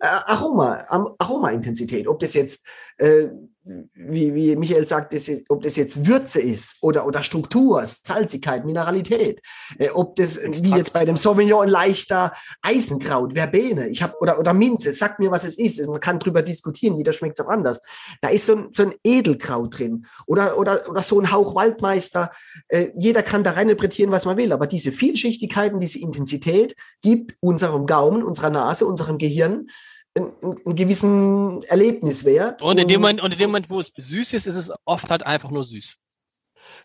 Speaker 4: Äh, Aroma, Aroma-Intensität. Ob das jetzt äh, wie, wie Michael sagt, das ist, ob das jetzt Würze ist oder, oder Struktur, Salzigkeit, Mineralität, äh, ob das Extrakt. wie jetzt bei dem Sauvignon leichter Eisenkraut, Verbene, ich habe oder oder Minze, sagt mir, was es ist. Man kann drüber diskutieren, jeder schmeckt es auch anders. Da ist so ein, so ein Edelkraut drin oder oder oder so ein Hauch Waldmeister. Äh, jeder kann da reininterpretieren, was man will, aber diese Vielschichtigkeit und diese Intensität gibt unserem Gaumen, unserer Nase, unserem Gehirn einen, einen gewissen Erlebniswert.
Speaker 3: Und in, dem Moment, und in dem Moment, wo es süß ist, ist es oft halt einfach nur süß.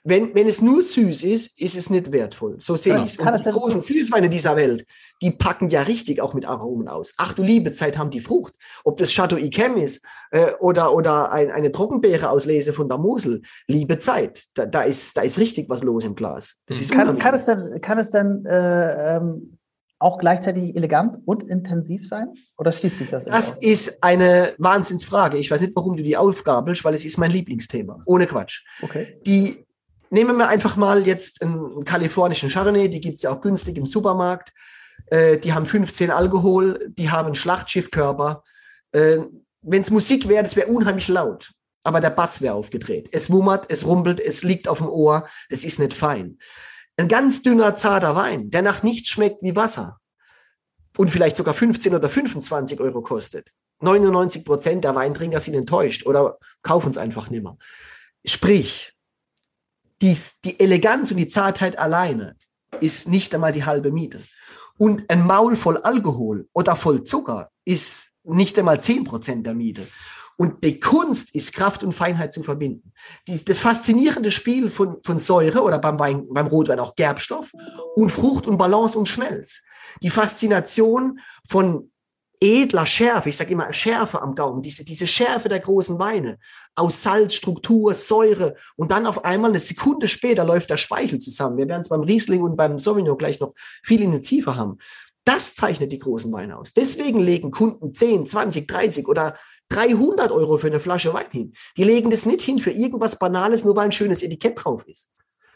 Speaker 4: Wenn, wenn es nur süß ist, ist es nicht wertvoll. So sehe ich es. Und die großen Süßweine dieser Welt, die packen ja richtig auch mit Aromen aus. Ach du liebe Zeit haben die Frucht. Ob das Chateau Yquem ist äh, oder, oder ein, eine Trockenbeere auslese von der Mosel. Liebe Zeit. Da, da, ist, da ist richtig was los im Glas. Das ist
Speaker 2: kann, kann es denn, kann es denn äh, ähm, auch gleichzeitig elegant und intensiv sein? Oder schließt sich das?
Speaker 4: Das ist eine Wahnsinnsfrage. Ich weiß nicht, warum du die aufgabelst, weil es ist mein Lieblingsthema. Ohne Quatsch. Okay. Die nehmen wir einfach mal jetzt einen kalifornischen Chardonnay, die gibt es ja auch günstig im Supermarkt. Äh, die haben 15 Alkohol, die haben Schlachtschiffkörper. Äh, Wenn es Musik wäre, das wäre unheimlich laut. Aber der Bass wäre aufgedreht. Es wummert, es rumpelt, es liegt auf dem Ohr. Das ist nicht fein. Ein ganz dünner, zarter Wein, der nach nichts schmeckt wie Wasser und vielleicht sogar 15 oder 25 Euro kostet. 99 Prozent der Weintrinker sind enttäuscht oder kaufen es einfach nimmer. Sprich, dies, die Eleganz und die Zartheit alleine ist nicht einmal die halbe Miete. Und ein Maul voll Alkohol oder voll Zucker ist nicht einmal 10 Prozent der Miete. Und die Kunst ist, Kraft und Feinheit zu verbinden. Die, das faszinierende Spiel von, von Säure oder beim, Wein, beim Rotwein auch Gerbstoff und Frucht und Balance und Schmelz. Die Faszination von edler Schärfe, ich sage immer Schärfe am Gaumen, diese, diese Schärfe der großen Weine, aus Salz, Struktur, Säure und dann auf einmal eine Sekunde später läuft der Speichel zusammen. Wir werden es beim Riesling und beim Sauvignon gleich noch viel intensiver haben. Das zeichnet die großen Weine aus. Deswegen legen Kunden 10, 20, 30 oder 300 Euro für eine Flasche Wein hin. Die legen das nicht hin für irgendwas Banales, nur weil ein schönes Etikett drauf ist.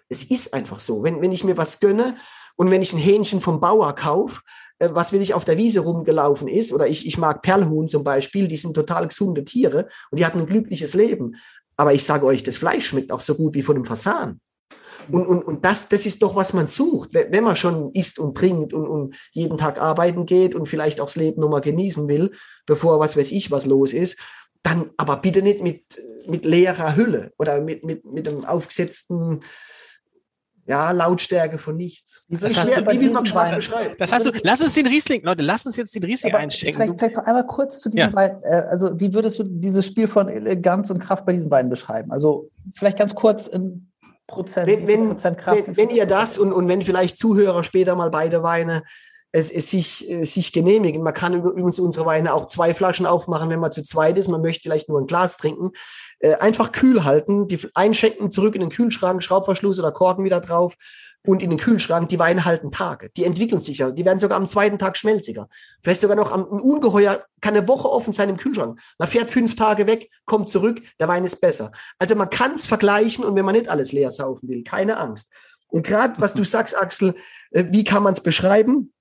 Speaker 4: Es ist einfach so. Wenn, wenn ich mir was gönne und wenn ich ein Hähnchen vom Bauer kaufe, äh, was will ich auf der Wiese rumgelaufen ist, oder ich, ich mag Perlhuhn zum Beispiel, die sind total gesunde Tiere und die hatten ein glückliches Leben. Aber ich sage euch, das Fleisch schmeckt auch so gut wie von einem Fasan. Und, und, und das, das ist doch, was man sucht, wenn man schon isst und trinkt und, und jeden Tag arbeiten geht und vielleicht auch das Leben nochmal genießen will, bevor was weiß ich was los ist, dann aber bitte nicht mit, mit leerer Hülle oder mit, mit, mit einem aufgesetzten ja, Lautstärke von nichts.
Speaker 3: Das, das hast schwer, du, wie man Das hast du, lass uns den Riesling, Leute, lass uns jetzt den Riesling aber einstecken.
Speaker 2: Vielleicht, vielleicht noch einmal kurz zu diesem ja. Wein. Äh, also, wie würdest du dieses Spiel von Eleganz und Kraft bei diesem Wein beschreiben? Also, vielleicht ganz kurz in Prozent,
Speaker 4: wenn, wenn, Prozent Kraft. Wenn, wenn ihr das und, und wenn vielleicht Zuhörer später mal beide Weine es, es sich, äh, sich genehmigen. Man kann übrigens unsere Weine auch zwei Flaschen aufmachen, wenn man zu zweit ist. Man möchte vielleicht nur ein Glas trinken. Äh, einfach kühl halten, die einschenken, zurück in den Kühlschrank, Schraubverschluss oder Korken wieder drauf und in den Kühlschrank. Die Weine halten Tage. Die entwickeln sich ja. Die werden sogar am zweiten Tag schmelziger. Vielleicht sogar noch am, ein Ungeheuer kann eine Woche offen sein im Kühlschrank. Man fährt fünf Tage weg, kommt zurück, der Wein ist besser. Also man kann es vergleichen und wenn man nicht alles leer saufen will, keine Angst. Und gerade was du sagst, Axel, äh, wie kann man es beschreiben?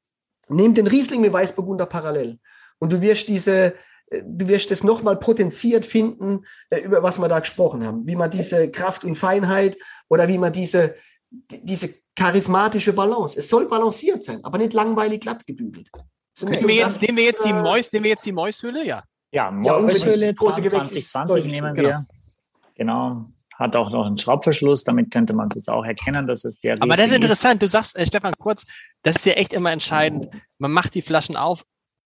Speaker 4: Nehmt den Riesling mit Weißburgunder parallel und du wirst diese, äh, du wirst es nochmal potenziert finden, äh, über was wir da gesprochen haben, wie man diese Kraft und Feinheit oder wie man diese, diese charismatische Balance, es soll balanciert sein, aber nicht langweilig glatt gebügelt.
Speaker 3: So nehmen, wir jetzt, nehmen wir jetzt die Mäus, nehmen wir jetzt die Mäushöhle, ja.
Speaker 5: Ja, Mäushöhle ja, 2020 nehmen wir. Genau. genau hat auch noch einen Schraubverschluss, damit könnte man es jetzt auch erkennen, dass es der
Speaker 3: Aber das ist interessant, du sagst, äh, Stefan, kurz, das ist ja echt immer entscheidend. Man macht die Flaschen auf,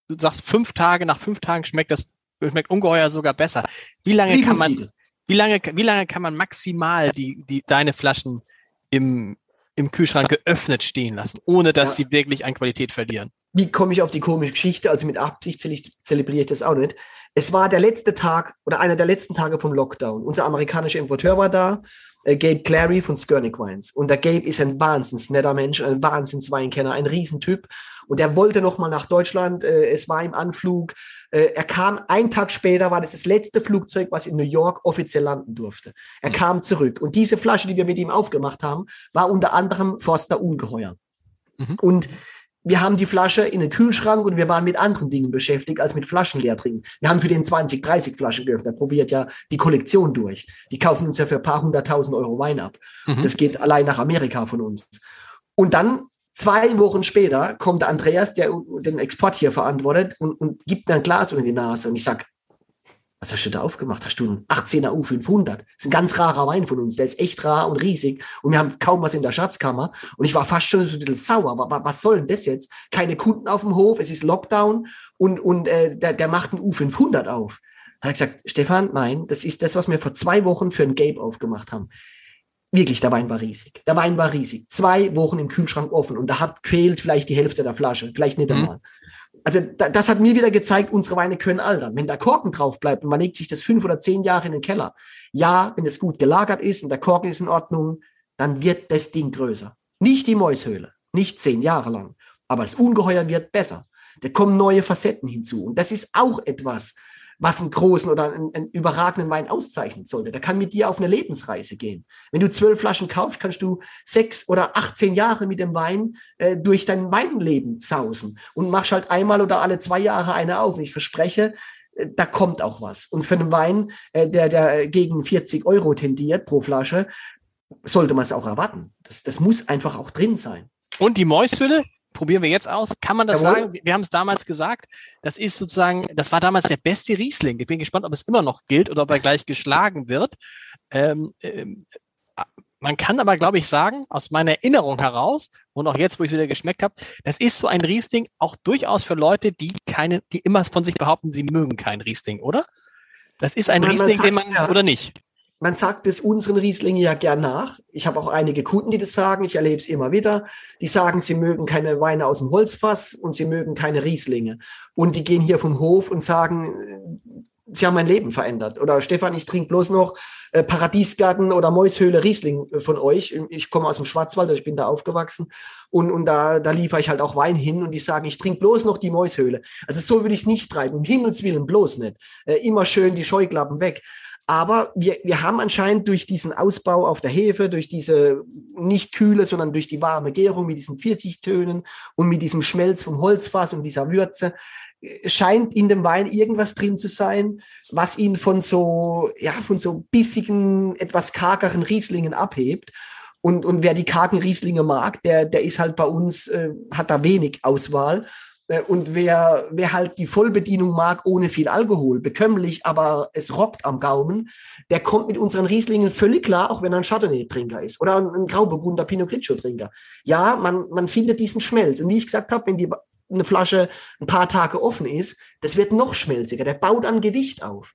Speaker 3: du sagst fünf Tage, nach fünf Tagen schmeckt das, schmeckt ungeheuer sogar besser. Wie lange kann man, wie lange, wie lange kann man maximal die, die, deine Flaschen im, im Kühlschrank geöffnet stehen lassen, ohne dass ja. sie wirklich an Qualität verlieren?
Speaker 4: Wie komme ich auf die komische Geschichte? Also mit Absicht zelebriere ich das auch nicht. Es war der letzte Tag oder einer der letzten Tage vom Lockdown. Unser amerikanischer Importeur war da, äh, Gabe Clary von Skernick Wines. Und der Gabe ist ein wahnsinns netter Mensch, ein wahnsinns Weinkenner, ein Riesentyp. Und er wollte nochmal nach Deutschland. Äh, es war im Anflug. Äh, er kam einen Tag später, war das das letzte Flugzeug, was in New York offiziell landen durfte. Er mhm. kam zurück. Und diese Flasche, die wir mit ihm aufgemacht haben, war unter anderem Forster Ungeheuer. Mhm. Und wir haben die Flasche in den Kühlschrank und wir waren mit anderen Dingen beschäftigt als mit Flaschen leer trinken. Wir haben für den 20, 30 Flaschen geöffnet, probiert ja die Kollektion durch. Die kaufen uns ja für ein paar hunderttausend Euro Wein ab. Mhm. Das geht allein nach Amerika von uns. Und dann zwei Wochen später kommt Andreas, der den Export hier verantwortet und, und gibt mir ein Glas unter die Nase. Und ich sag, was hast du da aufgemacht? Hast du einen 18er U500? Das ist ein ganz rarer Wein von uns. Der ist echt rar und riesig. Und wir haben kaum was in der Schatzkammer. Und ich war fast schon so ein bisschen sauer. Was soll denn das jetzt? Keine Kunden auf dem Hof. Es ist Lockdown. Und, und äh, der, der macht einen U500 auf. Da hat gesagt, Stefan, nein, das ist das, was wir vor zwei Wochen für ein Gabe aufgemacht haben. Wirklich, der Wein war riesig. Der Wein war riesig. Zwei Wochen im Kühlschrank offen. Und da hat quält vielleicht die Hälfte der Flasche. Vielleicht nicht mhm. einmal. Mhm also da, das hat mir wieder gezeigt, unsere Weine können altern. Wenn da Korken drauf bleibt und man legt sich das fünf oder zehn Jahre in den Keller, ja, wenn es gut gelagert ist und der Korken ist in Ordnung, dann wird das Ding größer. Nicht die Mäushöhle, nicht zehn Jahre lang, aber das Ungeheuer wird besser. Da kommen neue Facetten hinzu. Und das ist auch etwas, was einen großen oder einen, einen, überragenden Wein auszeichnen sollte. Der kann mit dir auf eine Lebensreise gehen. Wenn du zwölf Flaschen kaufst, kannst du sechs oder 18 Jahre mit dem Wein äh, durch dein Weinleben sausen und machst halt einmal oder alle zwei Jahre eine auf. Und ich verspreche, äh, da kommt auch was. Und für einen Wein, äh, der, der gegen 40 Euro tendiert pro Flasche, sollte man es auch erwarten. Das, das muss einfach auch drin sein.
Speaker 3: Und die Mäushülle, probieren wir jetzt aus. Kann man das Jawohl. sagen? Wir haben es damals gesagt. Das ist sozusagen, das war damals der beste Riesling. Ich bin gespannt, ob es immer noch gilt oder ob er gleich geschlagen wird. Ähm, ähm, man kann aber, glaube ich, sagen, aus meiner Erinnerung heraus und auch jetzt, wo ich es wieder geschmeckt habe, das ist so ein Riesling auch durchaus für Leute, die keine, die immer von sich behaupten, sie mögen keinen Riesling, oder? Das ist ein Riesling, den man,
Speaker 4: ja.
Speaker 3: oder nicht?
Speaker 4: Man sagt es unseren Rieslingen ja gern nach. Ich habe auch einige Kunden, die das sagen. Ich erlebe es immer wieder. Die sagen, sie mögen keine Weine aus dem Holzfass und sie mögen keine Rieslinge. Und die gehen hier vom Hof und sagen, äh, sie haben mein Leben verändert. Oder Stefan, ich trinke bloß noch äh, Paradiesgarten oder Mäushöhle Riesling äh, von euch. Ich komme aus dem Schwarzwald, also ich bin da aufgewachsen. Und, und da, da liefere ich halt auch Wein hin und die sagen, ich trinke bloß noch die Mäushöhle. Also so würde ich es nicht treiben. Um Himmels Willen bloß nicht. Äh, immer schön die Scheuklappen weg. Aber wir, wir haben anscheinend durch diesen Ausbau auf der Hefe, durch diese nicht kühle, sondern durch die warme Gärung mit diesen Pfirsichtönen und mit diesem Schmelz vom Holzfass und dieser Würze, äh, scheint in dem Wein irgendwas drin zu sein, was ihn von so, ja, von so bissigen, etwas kargeren Rieslingen abhebt. Und, und wer die kargen Rieslinge mag, der, der ist halt bei uns, äh, hat da wenig Auswahl. Äh, Und wer, wer halt die Vollbedienung mag, ohne viel Alkohol, bekömmlich, aber es rockt am Gaumen, der kommt mit unseren Rieslingen völlig klar, auch wenn er ein Chardonnay-Trinker ist oder ein, ein Grauburgunder Pinot Grigio-Trinker. Ja, man, man findet diesen Schmelz. Und wie ich gesagt habe, wenn die eine Flasche ein paar Tage offen ist, das wird noch schmelziger. Der baut an Gewicht auf.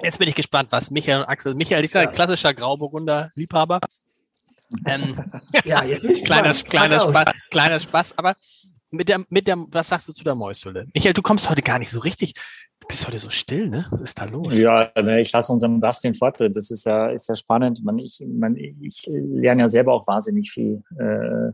Speaker 3: Jetzt bin ich gespannt, was Michael und Axel. Michael ist ja ein klassischer Grauburgunder-Liebhaber. Ähm, [laughs]
Speaker 4: Ja, jetzt bin ich [laughs]
Speaker 3: kleiner, kleiner. Spaß, kleiner Spaß, aber mit der, mit der, was sagst du zu der Mäushülle? Michael, du kommst heute gar nicht so richtig, du bist heute so still, ne? Was ist da los?
Speaker 5: Ja, ich lasse unserem Gast den Vortritt. Das ist ja, ist ja spannend. Man, ich, man, ich lerne ja selber auch wahnsinnig viel. Äh,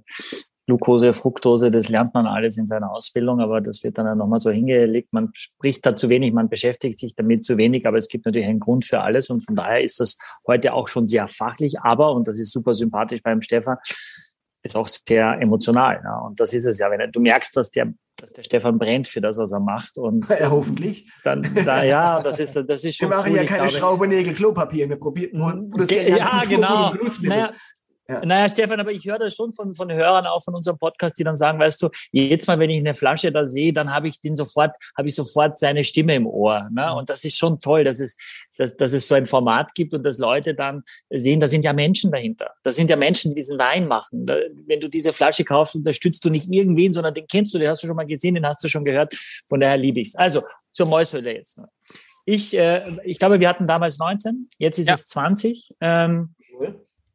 Speaker 5: Glucose, Fructose, das lernt man alles in seiner Ausbildung, aber das wird dann nochmal so hingelegt. Man spricht da zu wenig, man beschäftigt sich damit zu wenig, aber es gibt natürlich einen Grund für alles und von daher ist das heute auch schon sehr fachlich, aber, und das ist super sympathisch beim Stefan, ist auch sehr emotional. Ja. Und das ist es ja, wenn du merkst, dass der, dass der Stefan brennt für das, was er macht und [laughs]
Speaker 4: Ja, hoffentlich.
Speaker 5: dann, da, ja, das ist, das ist
Speaker 4: Wir
Speaker 5: schon
Speaker 4: machen
Speaker 5: cool.
Speaker 4: ja keine
Speaker 5: glaube-
Speaker 4: Schraube, Nägel, Klopapier. Wir probieren,
Speaker 5: Ge-
Speaker 4: ja
Speaker 5: ja, genau. Naja,
Speaker 4: Ja.
Speaker 5: naja, Stefan, aber ich höre das schon von, von Hörern auch von unserem Podcast, die dann sagen, weißt du, jetzt mal, wenn ich eine Flasche da sehe, dann habe ich den sofort, habe ich sofort seine Stimme im Ohr. Ne? Und das ist schon toll, dass es, dass, dass es so ein Format gibt und dass Leute dann sehen, da sind ja Menschen dahinter. Das sind ja Menschen, die diesen Wein machen. Da- Wenn du diese Flasche kaufst, unterstützt du nicht irgendwen, sondern den kennst du, den hast du schon mal gesehen, den hast du schon gehört. Von daher liebe ich's. Also zur Mäushöhle jetzt. Ich, äh, ich glaube, wir hatten damals 19, jetzt ist
Speaker 3: Ja.
Speaker 5: es 20. Ähm,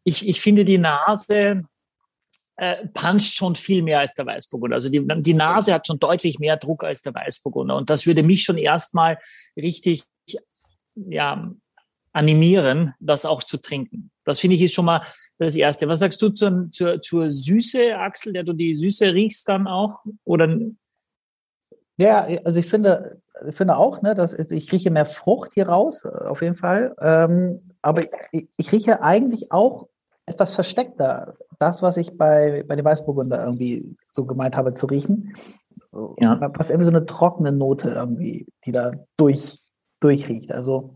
Speaker 5: ich, ich finde die Nase äh, puncht schon viel mehr als der Weißburgunder. Also die, die Nase hat schon deutlich mehr Druck als der Weißburgunder. Und das würde mich schon erstmal richtig ja, animieren, das auch zu trinken. Das finde ich ist schon mal das Erste. Was sagst du zur, zur, zur Süße, Axel, der du die Süße riechst dann auch? Oder
Speaker 2: Ja, also ich finde, ich finde auch, ne, dass ich rieche mehr Frucht hier raus, auf jeden Fall. Ähm, aber ich, ich rieche eigentlich auch etwas versteckter. Das, was ich bei, bei dem Weißburgunder irgendwie so gemeint habe zu riechen.
Speaker 5: Ja.
Speaker 2: Was irgendwie so eine trockene Note irgendwie, die da durch, durchriecht. Also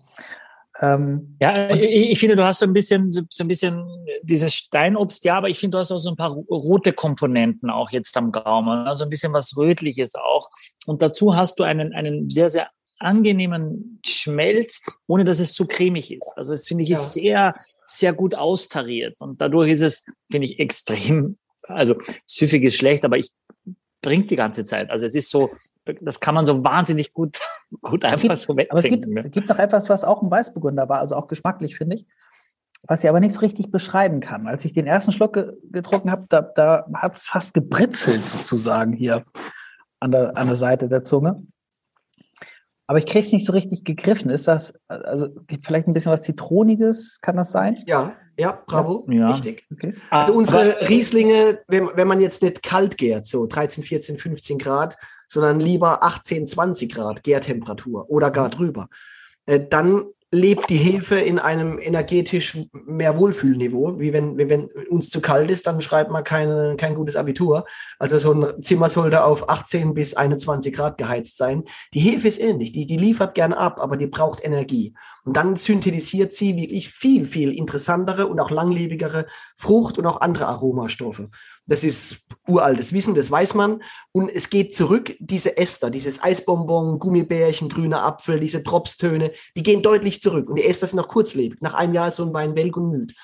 Speaker 2: ähm,
Speaker 5: Ja, ich, ich finde, du hast so ein bisschen, so so ein bisschen dieses Steinobst, ja, aber ich finde, du hast auch so ein paar rote Komponenten auch jetzt am Gaumen, also ein bisschen was Rötliches auch. Und dazu hast du einen, einen sehr, sehr angenehmen Schmelz, ohne dass es zu cremig ist. Also das finde ich ist sehr, sehr gut austariert. Und dadurch ist es, finde ich, extrem, also süffig ist schlecht, aber ich trinke die ganze Zeit. Also es ist so, das kann man so wahnsinnig gut, [laughs] gut einfach
Speaker 2: gibt-
Speaker 5: so
Speaker 2: Aber es gibt,
Speaker 5: wegtrinken.
Speaker 2: es gibt noch etwas, was auch ein Weißburgunder war, also auch geschmacklich, finde ich, was ich aber nicht so richtig beschreiben kann. Als ich den ersten Schluck ge getrunken habe, da, da hat es fast gebritzelt sozusagen hier an der, an der Seite der Zunge. Aber ich kriege es nicht so richtig gegriffen. Ist das, also gibt vielleicht ein bisschen was Zitroniges, kann das sein?
Speaker 4: Ja, ja, bravo,
Speaker 5: Ja.
Speaker 4: richtig.
Speaker 2: Okay.
Speaker 4: Also
Speaker 5: Aber-
Speaker 4: unsere Rieslinge, wenn, wenn man jetzt nicht kalt gärt, so 13, 14, 15 Grad, sondern lieber 18, 20 Grad Gärtemperatur oder gar drüber, äh, dann lebt die Hefe in einem energetisch mehr Wohlfühlniveau, wie wenn, wenn uns zu kalt ist, dann schreibt man keine, kein gutes Abitur. Also so ein Zimmer sollte auf 18 bis 21 Grad geheizt sein. Die Hefe ist ähnlich, die, die liefert gern ab, aber die braucht Energie. Und dann synthetisiert sie wirklich viel, viel interessantere und auch langlebigere Frucht und auch andere Aromastoffe. Das ist uraltes Wissen, das weiß man. Und es geht zurück, diese Ester, dieses Eisbonbon, Gummibärchen, grüner Apfel, diese Tropstöne, die gehen deutlich zurück. Und die Ester sind noch kurzlebig. Nach einem Jahr ist so ein Wein welk und müd.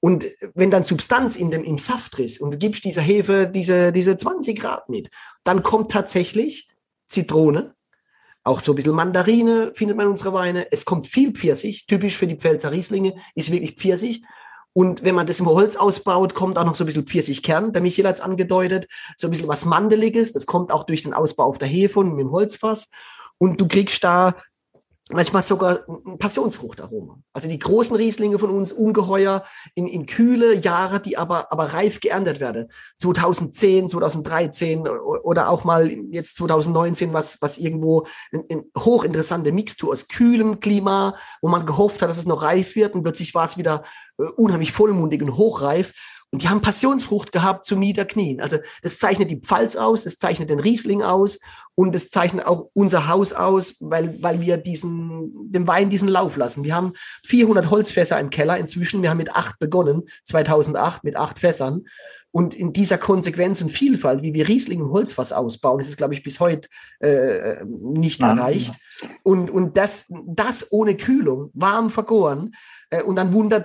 Speaker 4: Und wenn dann Substanz in dem, im Saft ist und du gibst dieser Hefe diese, diese 20 Grad mit, dann kommt tatsächlich Zitrone, Auch so ein bisschen Mandarine findet man in unserer Weine. Es kommt viel Pfirsich, typisch für die Pfälzer Rieslinge, ist wirklich Pfirsich. Und wenn man das im Holz ausbaut, kommt auch noch so ein bisschen Pfirsichkern. Der Michael hat es angedeutet. So ein bisschen was Mandeliges. Das kommt auch durch den Ausbau auf der Hefe und mit dem Holzfass. Und du kriegst da manchmal sogar ein Passionsfruchtaroma. Also die großen Rieslinge von uns ungeheuer in, in kühle Jahre, die aber, aber reif geerntet werden. 2010, 2013 oder auch mal jetzt 2019, was, was irgendwo eine ein hochinteressante Mixtur aus kühlem Klima, wo man gehofft hat, dass es noch reif wird und plötzlich war es wieder äh, unheimlich vollmundig und hochreif. Und die haben Passionsfrucht gehabt zum Niederknien. Also das zeichnet die Pfalz aus, das zeichnet den Riesling aus und das zeichnet auch unser Haus aus, weil, weil wir diesen, dem Wein diesen Lauf lassen. Wir haben 400 Holzfässer im Keller inzwischen. Wir haben mit acht begonnen, 2008 mit acht Fässern. Und in dieser Konsequenz und Vielfalt, wie wir Riesling im Holzfass ausbauen, ist es, glaube ich, bis heute äh, nicht ja, erreicht. Ja. Und, und das, das ohne Kühlung, warm vergoren. Äh, und dann wundert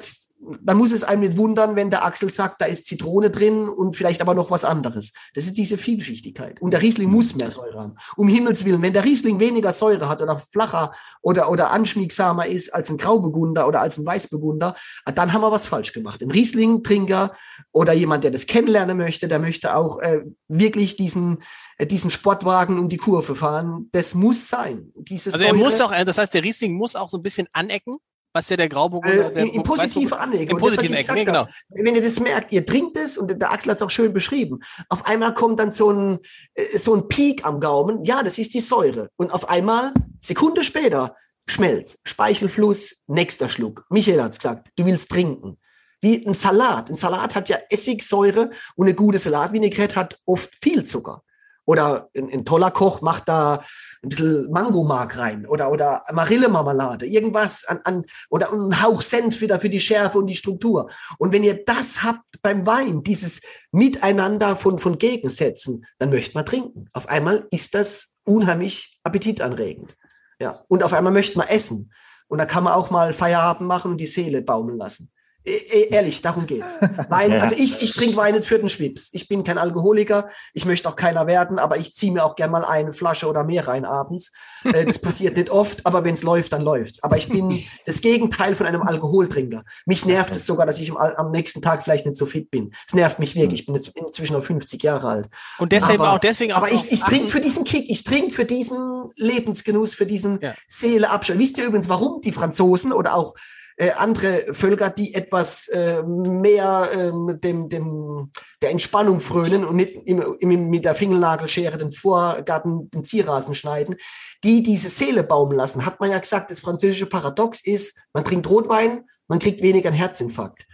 Speaker 4: dann muss es einem nicht wundern, wenn der Axel sagt, da ist Zitrone drin und vielleicht aber noch was anderes. Das ist diese Vielschichtigkeit. Und der Riesling muss mehr Säure haben. Um Himmels Willen, wenn der Riesling weniger Säure hat oder flacher oder, oder anschmiegsamer ist als ein Grauburgunder oder als ein Weißburgunder, dann haben wir was falsch gemacht. Ein Riesling-Trinker oder jemand, der das kennenlernen möchte, der möchte auch äh, wirklich diesen, äh, diesen Sportwagen um die Kurve fahren. Das muss sein.
Speaker 3: Diese also er muss auch, das heißt, der Riesling muss auch so ein bisschen anecken was ja der Grauburgunder...
Speaker 4: Äh, in positive Anlegung.
Speaker 3: In positiven Ecken, nee, genau.
Speaker 4: Wenn ihr das merkt, ihr trinkt es, und der Axel hat es auch schön beschrieben, auf einmal kommt dann so ein, äh, so ein Peak am Gaumen, ja, das ist die Säure. Und auf einmal, Sekunde später, schmelzt. Speichelfluss, nächster Schluck. Michael hat's gesagt, du willst trinken. Wie ein Salat. Ein Salat hat ja Essigsäure und eine gute Salatvinaigrette hat oft viel Zucker. Oder ein, ein, toller Koch macht da ein bisschen Mangomark rein oder, oder Marillemarmelade, irgendwas an, an, oder ein Hauch Senf wieder für die Schärfe und die Struktur. Und wenn ihr das habt beim Wein, dieses Miteinander von, von Gegensätzen, dann möchte man trinken. Auf einmal ist das unheimlich appetitanregend. Ja. Und auf einmal möchte man essen. Und da kann man auch mal Feierabend machen und die Seele baumeln lassen. E, e, ehrlich, darum geht's. Wein, also ich, ich trinke Wein für den Schwips. Ich bin kein Alkoholiker, ich möchte auch keiner werden, aber ich ziehe mir auch gern mal eine Flasche oder mehr rein abends. Äh, das passiert nicht oft, aber wenn es läuft, dann läuft's. Aber ich bin das Gegenteil von einem Alkoholtrinker. Mich nervt es sogar, dass ich am, nächsten Tag vielleicht nicht so fit bin. Es nervt mich wirklich. Ich bin jetzt inzwischen noch 50 Jahre alt.
Speaker 3: Und deswegen aber, auch deswegen auch.
Speaker 4: Aber ich, ich trinke für diesen Kick, ich trinke für diesen Lebensgenuss, für diesen ja. Seeleabschall. Wisst ihr übrigens, warum die Franzosen oder auch äh, andere Völker, die etwas äh, mehr äh, dem, dem, der Entspannung frönen und nicht im, im, mit der Fingernagelschere den Vorgarten, den Zierrasen schneiden, die diese Seele baumen lassen. Hat man ja gesagt, das französische Paradox ist, man trinkt Rotwein, man kriegt weniger einen Herzinfarkt.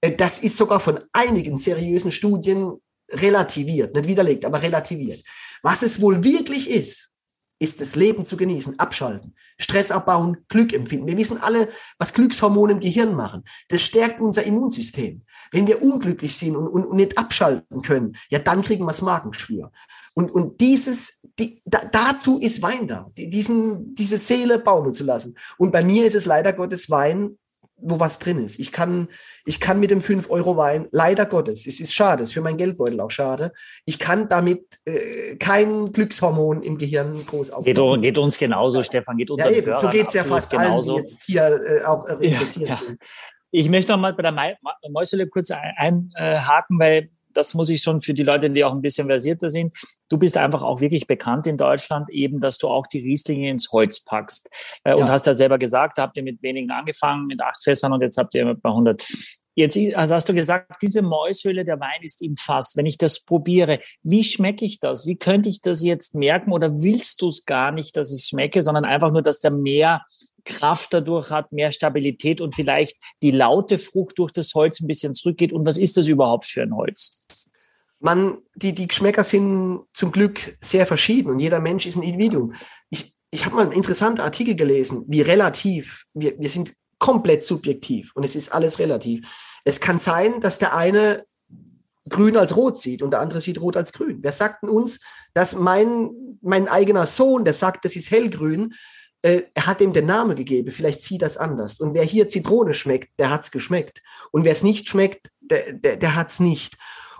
Speaker 4: Äh, das ist sogar von einigen seriösen Studien relativiert, nicht widerlegt, aber relativiert. Was es wohl wirklich ist, ist das Leben zu genießen, abschalten, Stress abbauen, Glück empfinden. Wir wissen alle, was Glückshormone im Gehirn machen. Das stärkt unser Immunsystem. Wenn wir unglücklich sind und, und, und nicht abschalten können, ja, dann kriegen wir das Magengeschwür. Und, und dieses, die, da, dazu ist Wein da, diesen, diese Seele baumeln zu lassen. Und bei mir ist es leider Gottes Wein wo was drin ist. Ich kann, ich kann mit dem 5-Euro-Wein, leider Gottes, es ist schade, es ist für mein Geldbeutel auch schade, ich kann damit äh, kein Glückshormon im Gehirn groß
Speaker 5: aufbauen. Geht, geht uns genauso, Stefan, geht uns
Speaker 4: ja, eben, So geht es ja fast genauso. allen, die jetzt hier äh, auch interessiert ja, ja. sind.
Speaker 5: Ich möchte noch mal bei der Mäusele kurz einhaken, weil das muss ich schon für die Leute, die auch ein bisschen versierter sind. Du bist einfach auch wirklich bekannt in Deutschland, eben, dass du auch die Rieslinge ins Holz packst. Äh, und hast ja selber gesagt, da habt ihr mit wenigen angefangen, mit acht Fässern und jetzt habt ihr bei 100. Jetzt also hast du gesagt, diese Mäushöhle, der Wein ist im Fass. Wenn ich das probiere, wie schmecke ich das? Wie könnte ich das jetzt merken? Oder willst du es gar nicht, dass ich schmecke, sondern einfach nur, dass der mehr Kraft dadurch hat, mehr Stabilität und vielleicht die laute Frucht durch das Holz ein bisschen zurückgeht. Und was ist das überhaupt für ein Holz?
Speaker 4: Man, die, die Geschmäcker sind zum Glück sehr verschieden und jeder Mensch ist ein Individuum. Ich, ich habe mal einen interessanten Artikel gelesen, wie relativ, wir, wir sind komplett subjektiv und es ist alles relativ. Es kann sein, dass der eine grün als rot sieht und der andere sieht rot als grün. Wer sagt uns, dass mein, mein eigener Sohn, der sagt, das ist hellgrün, äh, er hat ihm den Namen gegeben, vielleicht sieht das anders. Und wer hier Zitrone schmeckt, der hat's geschmeckt. Und wer es nicht schmeckt, der, der, der hat's nicht.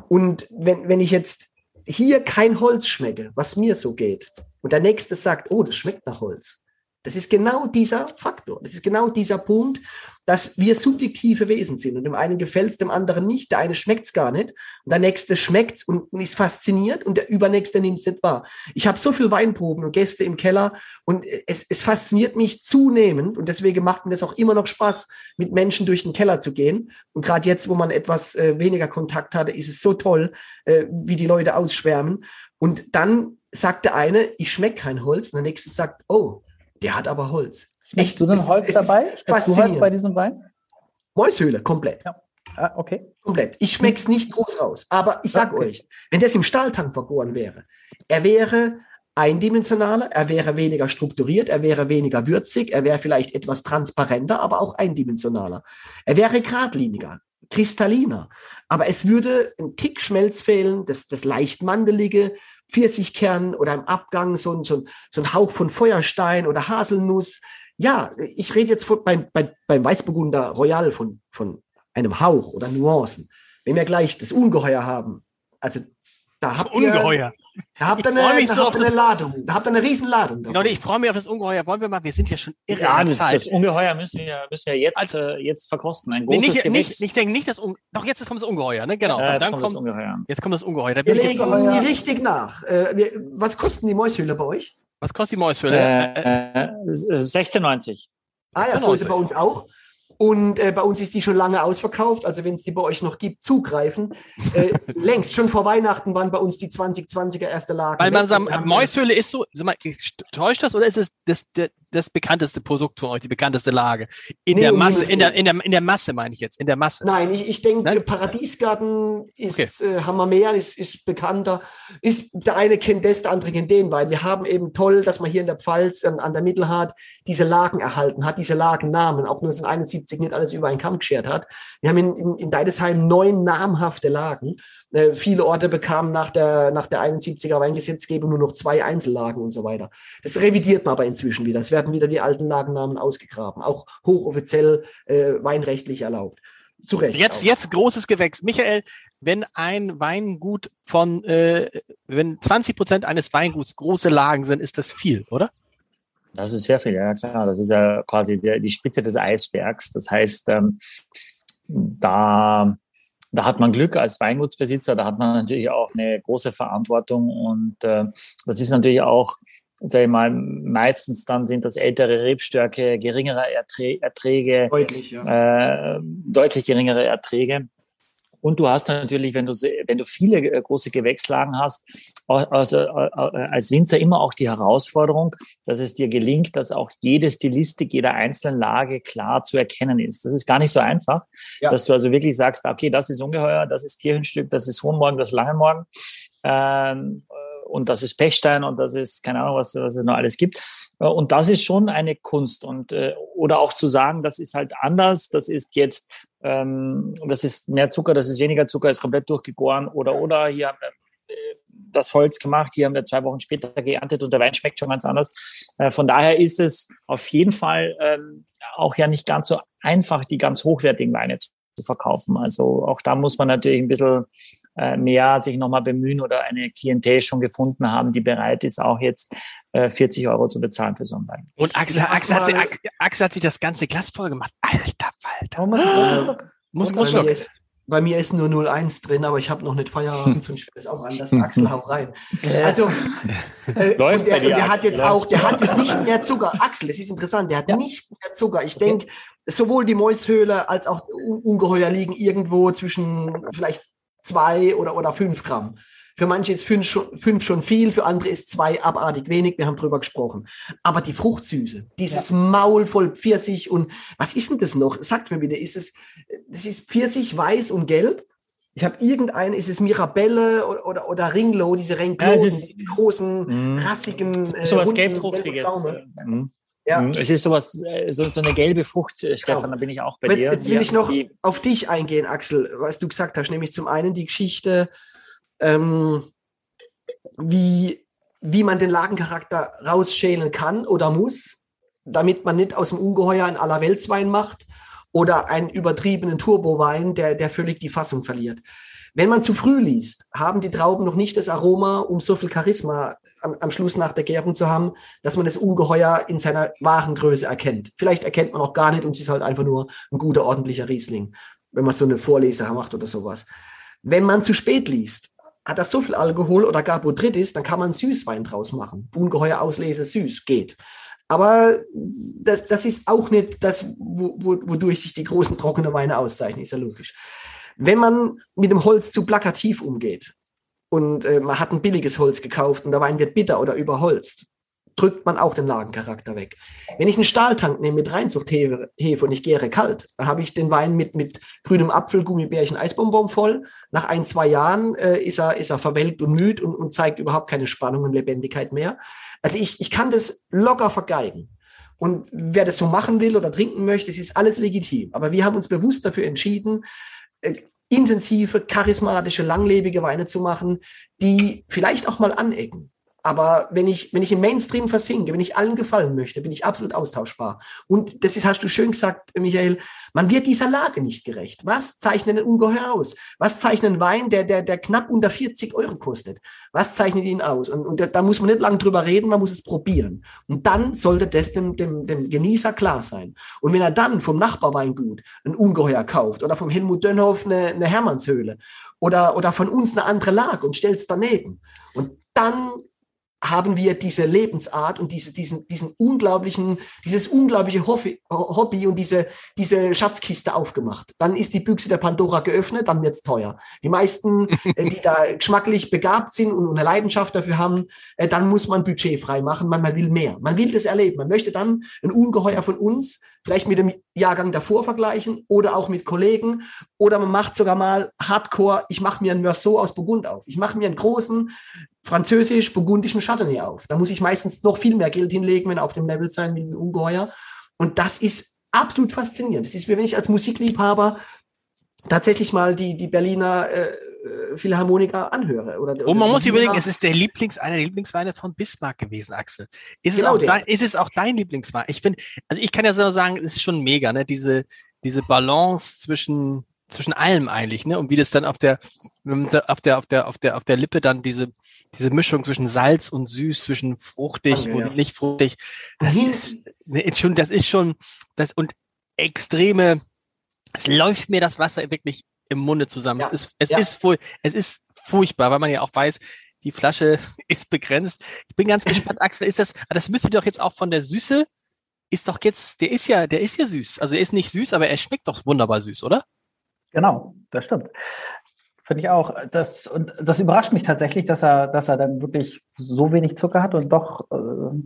Speaker 4: Und wenn, wenn ich jetzt hier kein Holz schmecke, was mir so geht, und der nächste sagt, oh, das schmeckt nach Holz. Das ist genau dieser Faktor. Das ist genau dieser Punkt, dass wir subjektive Wesen sind. Und dem einen gefällt es, dem anderen nicht. Der eine schmeckt es gar nicht. Und der nächste schmeckt es und ist fasziniert und der übernächste nimmt es nicht wahr. Ich habe so viel Weinproben und Gäste im Keller und es, es fasziniert mich zunehmend. Und deswegen macht mir das auch immer noch Spaß, mit Menschen durch den Keller zu gehen. Und gerade jetzt, wo man etwas äh, weniger Kontakt hatte, ist es so toll, äh, wie die Leute ausschwärmen. Und dann sagt der eine, ich schmecke kein Holz. Und der nächste sagt, oh, der hat aber Holz.
Speaker 2: Schmeckst du denn Holz dabei? Schmeckst du Holz bei diesem Wein?
Speaker 4: Mäushöhle, komplett. Ja.
Speaker 2: Ah, okay.
Speaker 4: Komplett. Ich schmeck's nicht groß raus. Aber ich sag okay. euch, wenn das im Stahltank vergoren wäre, er wäre eindimensionaler, er wäre weniger strukturiert, er wäre weniger würzig, er wäre vielleicht etwas transparenter, aber auch eindimensionaler. Er wäre geradliniger, kristalliner. Aber es würde ein Tick Schmelz fehlen, das, das leicht mandelige, Pfirsichkern oder im Abgang so ein, so, ein, so ein Hauch von Feuerstein oder Haselnuss. Ja, ich rede jetzt von, beim, beim, beim Weißburgunder Royal von, von einem Hauch oder Nuancen. Wenn wir gleich das Ungeheuer haben, also da das habt
Speaker 3: Ungeheuer.
Speaker 4: Ihr, da habt ihr eine, da so habt eine Ladung, da habt ihr eine Riesenladung.
Speaker 3: Genau, ich freue mich auf das Ungeheuer. Wollen wir mal, wir sind ja schon
Speaker 5: irre ja, das, Zeit. das Ungeheuer müssen wir, müssen wir jetzt, also, äh, jetzt verkosten. Ein großes
Speaker 3: nee, nicht, nicht, ich denke nicht, dass, doch jetzt kommt das Ungeheuer, ne? Genau.
Speaker 5: Ja, jetzt dann kommt das Ungeheuer.
Speaker 3: Jetzt kommt das Ungeheuer. Da
Speaker 4: wir legen die richtig nach. Äh, was kosten die Mäushöhle bei euch?
Speaker 3: Was kostet die Mäushöhle?
Speaker 5: Äh, äh, 16,90.
Speaker 4: Ah ja, so ist es bei uns auch. Und äh, bei uns ist die schon lange ausverkauft. Also wenn es die bei euch noch gibt, zugreifen. Äh, [laughs] längst, schon vor Weihnachten waren bei uns die 2020er erste Lagen.
Speaker 3: Weil man sagt, Mäushöhle ist so, sag mal, täuscht das oder ist es das, das, das bekannteste Produkt von euch, die bekannteste Lage? In nee, der Masse, in der, in, der, in der Masse meine ich jetzt, in der Masse.
Speaker 4: Nein, ich, ich denke, Paradiesgarten ist, okay. äh, mehr, ist, ist bekannter. Ist, der eine kennt das, der andere kennt den, weil wir haben eben toll, dass man hier in der Pfalz an, an der Mittelhart diese Lagen erhalten hat, diese Lagennamen, auch 1971 nicht alles über einen Kamm geschert hat. Wir haben in, in, in Deidesheim neun namhafte Lagen. Äh, viele Orte bekamen nach der, nach der 71er Weingesetzgebung nur noch zwei Einzellagen und so weiter. Das revidiert man aber inzwischen wieder. Es werden wieder die alten Lagennamen ausgegraben, auch hochoffiziell äh, weinrechtlich erlaubt.
Speaker 3: Zu Recht. Jetzt, auch. jetzt großes Gewächs. Michael, wenn ein Weingut von, äh, wenn 20 Prozent eines Weinguts große Lagen sind, ist das viel, oder?
Speaker 5: Das ist sehr viel, ja klar. Das ist ja quasi die Spitze des Eisbergs. Das heißt, ähm, da, da hat man Glück als Weingutsbesitzer, da hat man natürlich auch eine große Verantwortung und äh, das ist natürlich auch, sage ich mal, meistens dann sind das ältere Rebstärke, geringere Erträge,
Speaker 4: deutlich, ja.
Speaker 5: äh, deutlich geringere Erträge. Und du hast natürlich, wenn du, wenn du viele äh, große Gewächslagen hast, also als Winzer immer auch die Herausforderung, dass es dir gelingt, dass auch jede Stilistik jeder einzelnen Lage klar zu erkennen ist. Das ist gar nicht so einfach, ja. dass du also wirklich sagst, okay, das ist Ungeheuer, das ist Kirchenstück, das ist Hohenmorgen, das ist Langenmorgen. Ähm, und das ist Pechstein und das ist keine Ahnung, was, was es noch alles gibt. Und das ist schon eine Kunst. Und äh, oder auch zu sagen, das ist halt anders, das ist jetzt ähm, das ist mehr Zucker, das ist weniger Zucker, ist komplett durchgegoren oder oder hier haben wir äh, das Holz gemacht, hier haben wir zwei Wochen später geerntet und der Wein schmeckt schon ganz anders. Äh, von daher ist es auf jeden Fall ähm, auch ja nicht ganz so einfach, die ganz hochwertigen Weine zu, verkaufen. Also auch da muss man natürlich ein bisschen mehr sich nochmal bemühen oder eine Klientel schon gefunden haben, die bereit ist, auch jetzt 40 äh, Euro zu bezahlen für so einen Wein.
Speaker 3: Und Axel, Axel, hat, sich, Axel hat sich das ganze Glas voll gemacht. Alter Falter. Oh,
Speaker 4: muss, muss bei, mir ist, bei mir ist nur 01 drin, aber ich habe noch nicht Feierabend, sonst spielt es auch an. Das Axel hau rein. Also, [laughs] äh, Läuft der, der hat jetzt auch, der hat nicht mehr Zucker. Axel, das ist interessant, der hat ja. nicht mehr Zucker. Ich denke, sowohl die Mäushöhle als auch Ungeheuer liegen irgendwo zwischen vielleicht zwei oder, oder fünf Gramm. Für manche ist fünf schon, fünf schon viel, für andere ist zwei abartig wenig. Wir haben drüber gesprochen. Aber die Fruchtsüße, dieses ja. Maul voll Pfirsich und was ist denn das noch? Sagt mir bitte, ist es, das ist Pfirsich, weiß und gelb? Ich habe irgendeinen, ist es Mirabelle oder, oder, oder Ringlo, diese Ringlosen, ja, die großen, mh. rassigen,
Speaker 5: äh, sowas gelbfruchtiges. Mhm. Ja. Mhm. Es ist sowas, äh, so, so eine gelbe Frucht, äh, Stefan, genau. da bin ich auch bei
Speaker 4: jetzt,
Speaker 5: dir.
Speaker 4: Jetzt will ich noch auf dich eingehen, Axel, was du gesagt hast, nämlich zum einen die Geschichte ähm, wie, wie man den Lagencharakter rausschälen kann oder muss, damit man nicht aus dem Ungeheuer einen Allerweltswein macht oder einen übertriebenen Turbowein, der, der völlig die Fassung verliert. Wenn man zu früh liest, haben die Trauben noch nicht das Aroma, um so viel Charisma am, am Schluss nach der Gärung zu haben, dass man das Ungeheuer in seiner wahren Größe erkennt. Vielleicht erkennt man auch gar nicht und es ist halt einfach nur ein guter, ordentlicher Riesling, wenn man so eine Vorleser macht oder sowas. Wenn man zu spät liest, hat das so viel Alkohol oder gar Botrytis, dann kann man Süßwein draus machen. Ungeheuer Auslese süß, geht. Aber das, das ist auch nicht das, wo, wo, wodurch sich die großen trockenen Weine auszeichnen, ist ja logisch. Wenn man mit dem Holz zu plakativ umgeht und äh, man hat ein billiges Holz gekauft und der Wein wird bitter oder überholzt, drückt man auch den Lagencharakter weg. Wenn ich einen Stahltank nehme mit Reinzuchthefe und ich gäre kalt, dann habe ich den Wein mit, mit grünem Apfel, Gummibärchen, Eisbonbon voll. Nach ein, zwei Jahren äh, ist, er, ist er verwelkt und müde und, und zeigt überhaupt keine Spannung und Lebendigkeit mehr. Also ich, ich kann das locker vergeigen. Und wer das so machen will oder trinken möchte, es ist alles legitim. Aber wir haben uns bewusst dafür entschieden, intensive, charismatische, langlebige Weine zu machen, die vielleicht auch mal anecken. Aber wenn ich, wenn ich im Mainstream versinke, wenn ich allen gefallen möchte, bin ich absolut austauschbar. Und das ist, hast du schön gesagt, Michael, man wird dieser Lage nicht gerecht. Was zeichnet ein Ungeheuer aus? Was zeichnet ein Wein, der, der, der knapp unter 40 Euro kostet? Was zeichnet ihn aus? Und, und da muss man nicht lange drüber reden, man muss es probieren. Und dann sollte das dem, dem, dem Genießer klar sein. Und wenn er dann vom Nachbarweingut ein Ungeheuer kauft oder vom Helmut Dönhoff eine, eine Hermannshöhle oder, oder von uns eine andere Lage und stellt es daneben. Und dann haben wir diese Lebensart und diese, diesen, diesen unglaublichen, dieses unglaubliche Hobby, und diese, diese Schatzkiste aufgemacht. Dann ist die Büchse der Pandora geöffnet, dann wird's teuer. Die meisten, äh, die da [laughs] geschmacklich begabt sind und eine Leidenschaft dafür haben, äh, dann muss man Budget frei machen, man, man will mehr. Man will das erleben. Man möchte dann ein Ungeheuer von uns vielleicht mit dem Jahrgang davor vergleichen oder auch mit Kollegen oder man macht sogar mal Hardcore, ich mache mir ein Merceau aus Burgund auf. Ich mache mir einen großen französisch-burgundischen Chardonnay auf. Da muss ich meistens noch viel mehr Geld hinlegen, wenn auf dem Level sein wie ein Ungeheuer. Und das ist absolut faszinierend. Das ist wie wenn ich als Musikliebhaber tatsächlich mal die, die Berliner äh, Philharmoniker anhöre. Oder,
Speaker 3: Und man muss überlegen, es ist der Lieblings, einer der Lieblingsweine von Bismarck gewesen, Axel. Ist, genau es, auch dein, ist es auch dein Lieblingswein? Ich finde, also ich kann ja so sagen, es ist schon mega, ne? Diese, diese Balance zwischen zwischen allem eigentlich, ne? Und wie das dann auf der, auf der, auf der, auf der, auf der Lippe dann diese, diese Mischung zwischen Salz und Süß, zwischen fruchtig okay, und ja. nicht fruchtig, das mhm. ist ne, schon, das ist schon, das und extreme, es läuft mir das Wasser wirklich im Munde zusammen. Ja. Es ist, es ja. ist, es ist furchtbar, weil man ja auch weiß, die Flasche [laughs] ist begrenzt. Ich bin ganz [laughs] gespannt, Axel, ist das, ah, das müsste doch jetzt auch von der Süße, ist doch jetzt, der ist ja, der ist ja süß. Also er ist nicht süß, aber er schmeckt doch wunderbar süß, oder?
Speaker 2: Genau, das stimmt. Finde ich auch. Das, und das überrascht mich tatsächlich, dass er, dass er dann wirklich so wenig Zucker hat und doch äh,